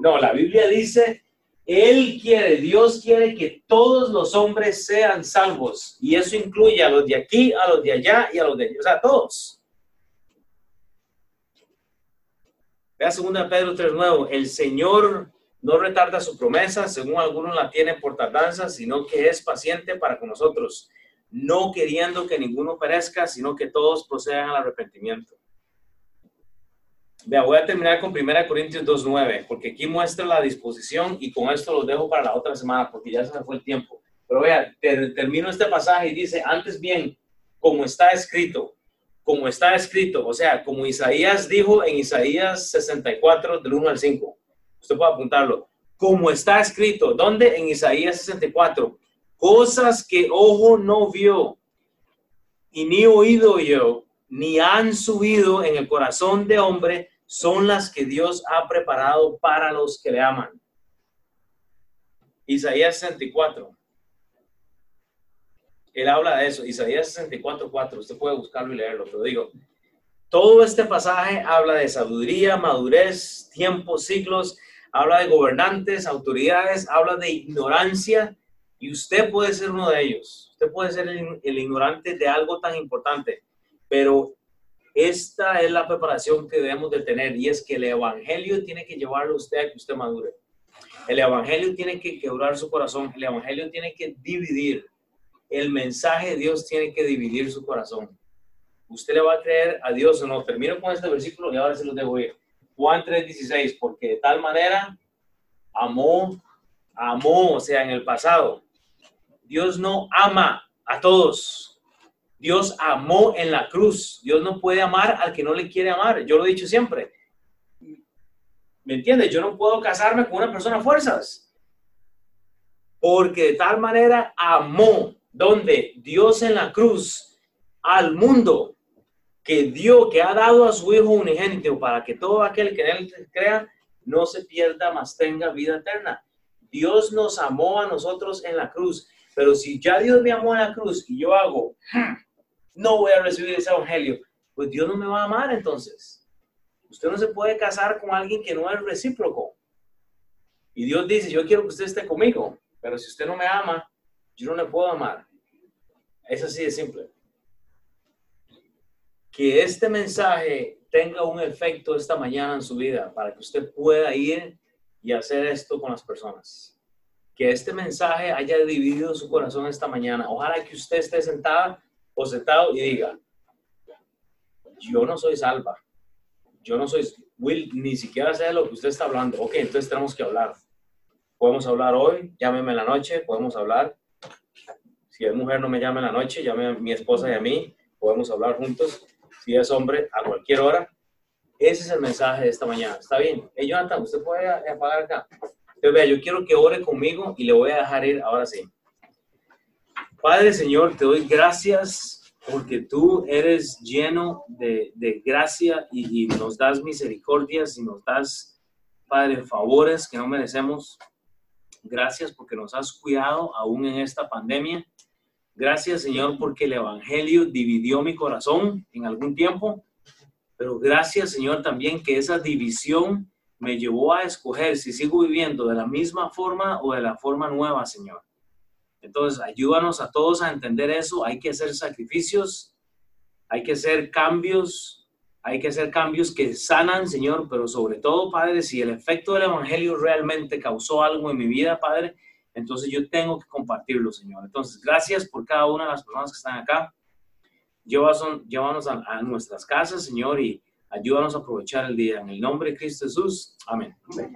No, la Biblia dice, Él quiere, Dios quiere que todos los hombres sean salvos. Y eso incluye a los de aquí, a los de allá y a los de allá, o sea, todos. Vea 2 Pedro 3.9, el Señor no retarda su promesa, según algunos la tienen por tardanza, sino que es paciente para con nosotros, no queriendo que ninguno perezca, sino que todos procedan al arrepentimiento. Vea, voy a terminar con 1 Corintios 2.9, porque aquí muestra la disposición y con esto los dejo para la otra semana, porque ya se me fue el tiempo. Pero vea, termino este pasaje y dice, antes bien, como está escrito, como está escrito, o sea, como Isaías dijo en Isaías 64, del 1 al 5. Usted puede apuntarlo. Como está escrito, ¿dónde? En Isaías 64. Cosas que ojo no vio y ni oído yo, ni han subido en el corazón de hombre, son las que Dios ha preparado para los que le aman. Isaías 64 él habla de eso. Isaías 64.4, usted puede buscarlo y leerlo, pero digo, todo este pasaje habla de sabiduría, madurez, tiempos, siglos, habla de gobernantes, autoridades, habla de ignorancia y usted puede ser uno de ellos. Usted puede ser el ignorante de algo tan importante, pero esta es la preparación que debemos de tener y es que el evangelio tiene que llevarlo a usted a que usted madure. El evangelio tiene que quebrar su corazón, el evangelio tiene que dividir el mensaje de Dios tiene que dividir su corazón. Usted le va a creer a Dios o no. Termino con este versículo y ahora se lo dejo ir. Juan 3:16, porque de tal manera amó, amó, o sea, en el pasado. Dios no ama a todos. Dios amó en la cruz. Dios no puede amar al que no le quiere amar. Yo lo he dicho siempre. ¿Me entiendes? Yo no puedo casarme con una persona a fuerzas. Porque de tal manera amó donde Dios en la cruz al mundo que dio, que ha dado a su Hijo unigénito para que todo aquel que en él crea no se pierda, mas tenga vida eterna. Dios nos amó a nosotros en la cruz, pero si ya Dios me amó en la cruz y yo hago, no voy a recibir ese evangelio, pues Dios no me va a amar entonces. Usted no se puede casar con alguien que no es recíproco. Y Dios dice, yo quiero que usted esté conmigo, pero si usted no me ama, yo no le puedo amar. Es así de simple. Que este mensaje tenga un efecto esta mañana en su vida para que usted pueda ir y hacer esto con las personas. Que este mensaje haya dividido su corazón esta mañana. Ojalá que usted esté sentada o sentado y diga, yo no soy salva. Yo no soy, Will, ni siquiera sé de lo que usted está hablando. Ok, entonces tenemos que hablar. Podemos hablar hoy, llámeme en la noche, podemos hablar si es mujer, no me llame en la noche, llame a mi esposa y a mí, podemos hablar juntos. Si es hombre, a cualquier hora. Ese es el mensaje de esta mañana. ¿Está bien? Hey, Jonathan, ¿usted puede apagar acá? Entonces, vea, yo quiero que ore conmigo y le voy a dejar ir ahora sí. Padre Señor, te doy gracias porque tú eres lleno de, de gracia y, y, nos das misericordias y nos das, Padre, favores que no merecemos. Gracias porque nos has cuidado aún en esta pandemia. Gracias, Señor, porque el Evangelio dividió mi corazón en algún tiempo. Pero gracias, Señor, también que esa división me llevó a escoger si sigo viviendo de la misma forma o de la forma nueva, Señor. Entonces, ayúdanos a todos a entender eso. Hay que hacer sacrificios, hay que hacer cambios, hay que hacer cambios que sanan, Señor, pero sobre todo, Padre, si el efecto del Evangelio realmente causó algo en mi vida, Padre, entonces yo tengo que compartirlo, Señor. Entonces, gracias por cada una de las personas que están acá. Llévanos, a, a nuestras casas, Señor, y ayúdanos a aprovechar el día. En el nombre de Cristo Jesús. Amén. Amén.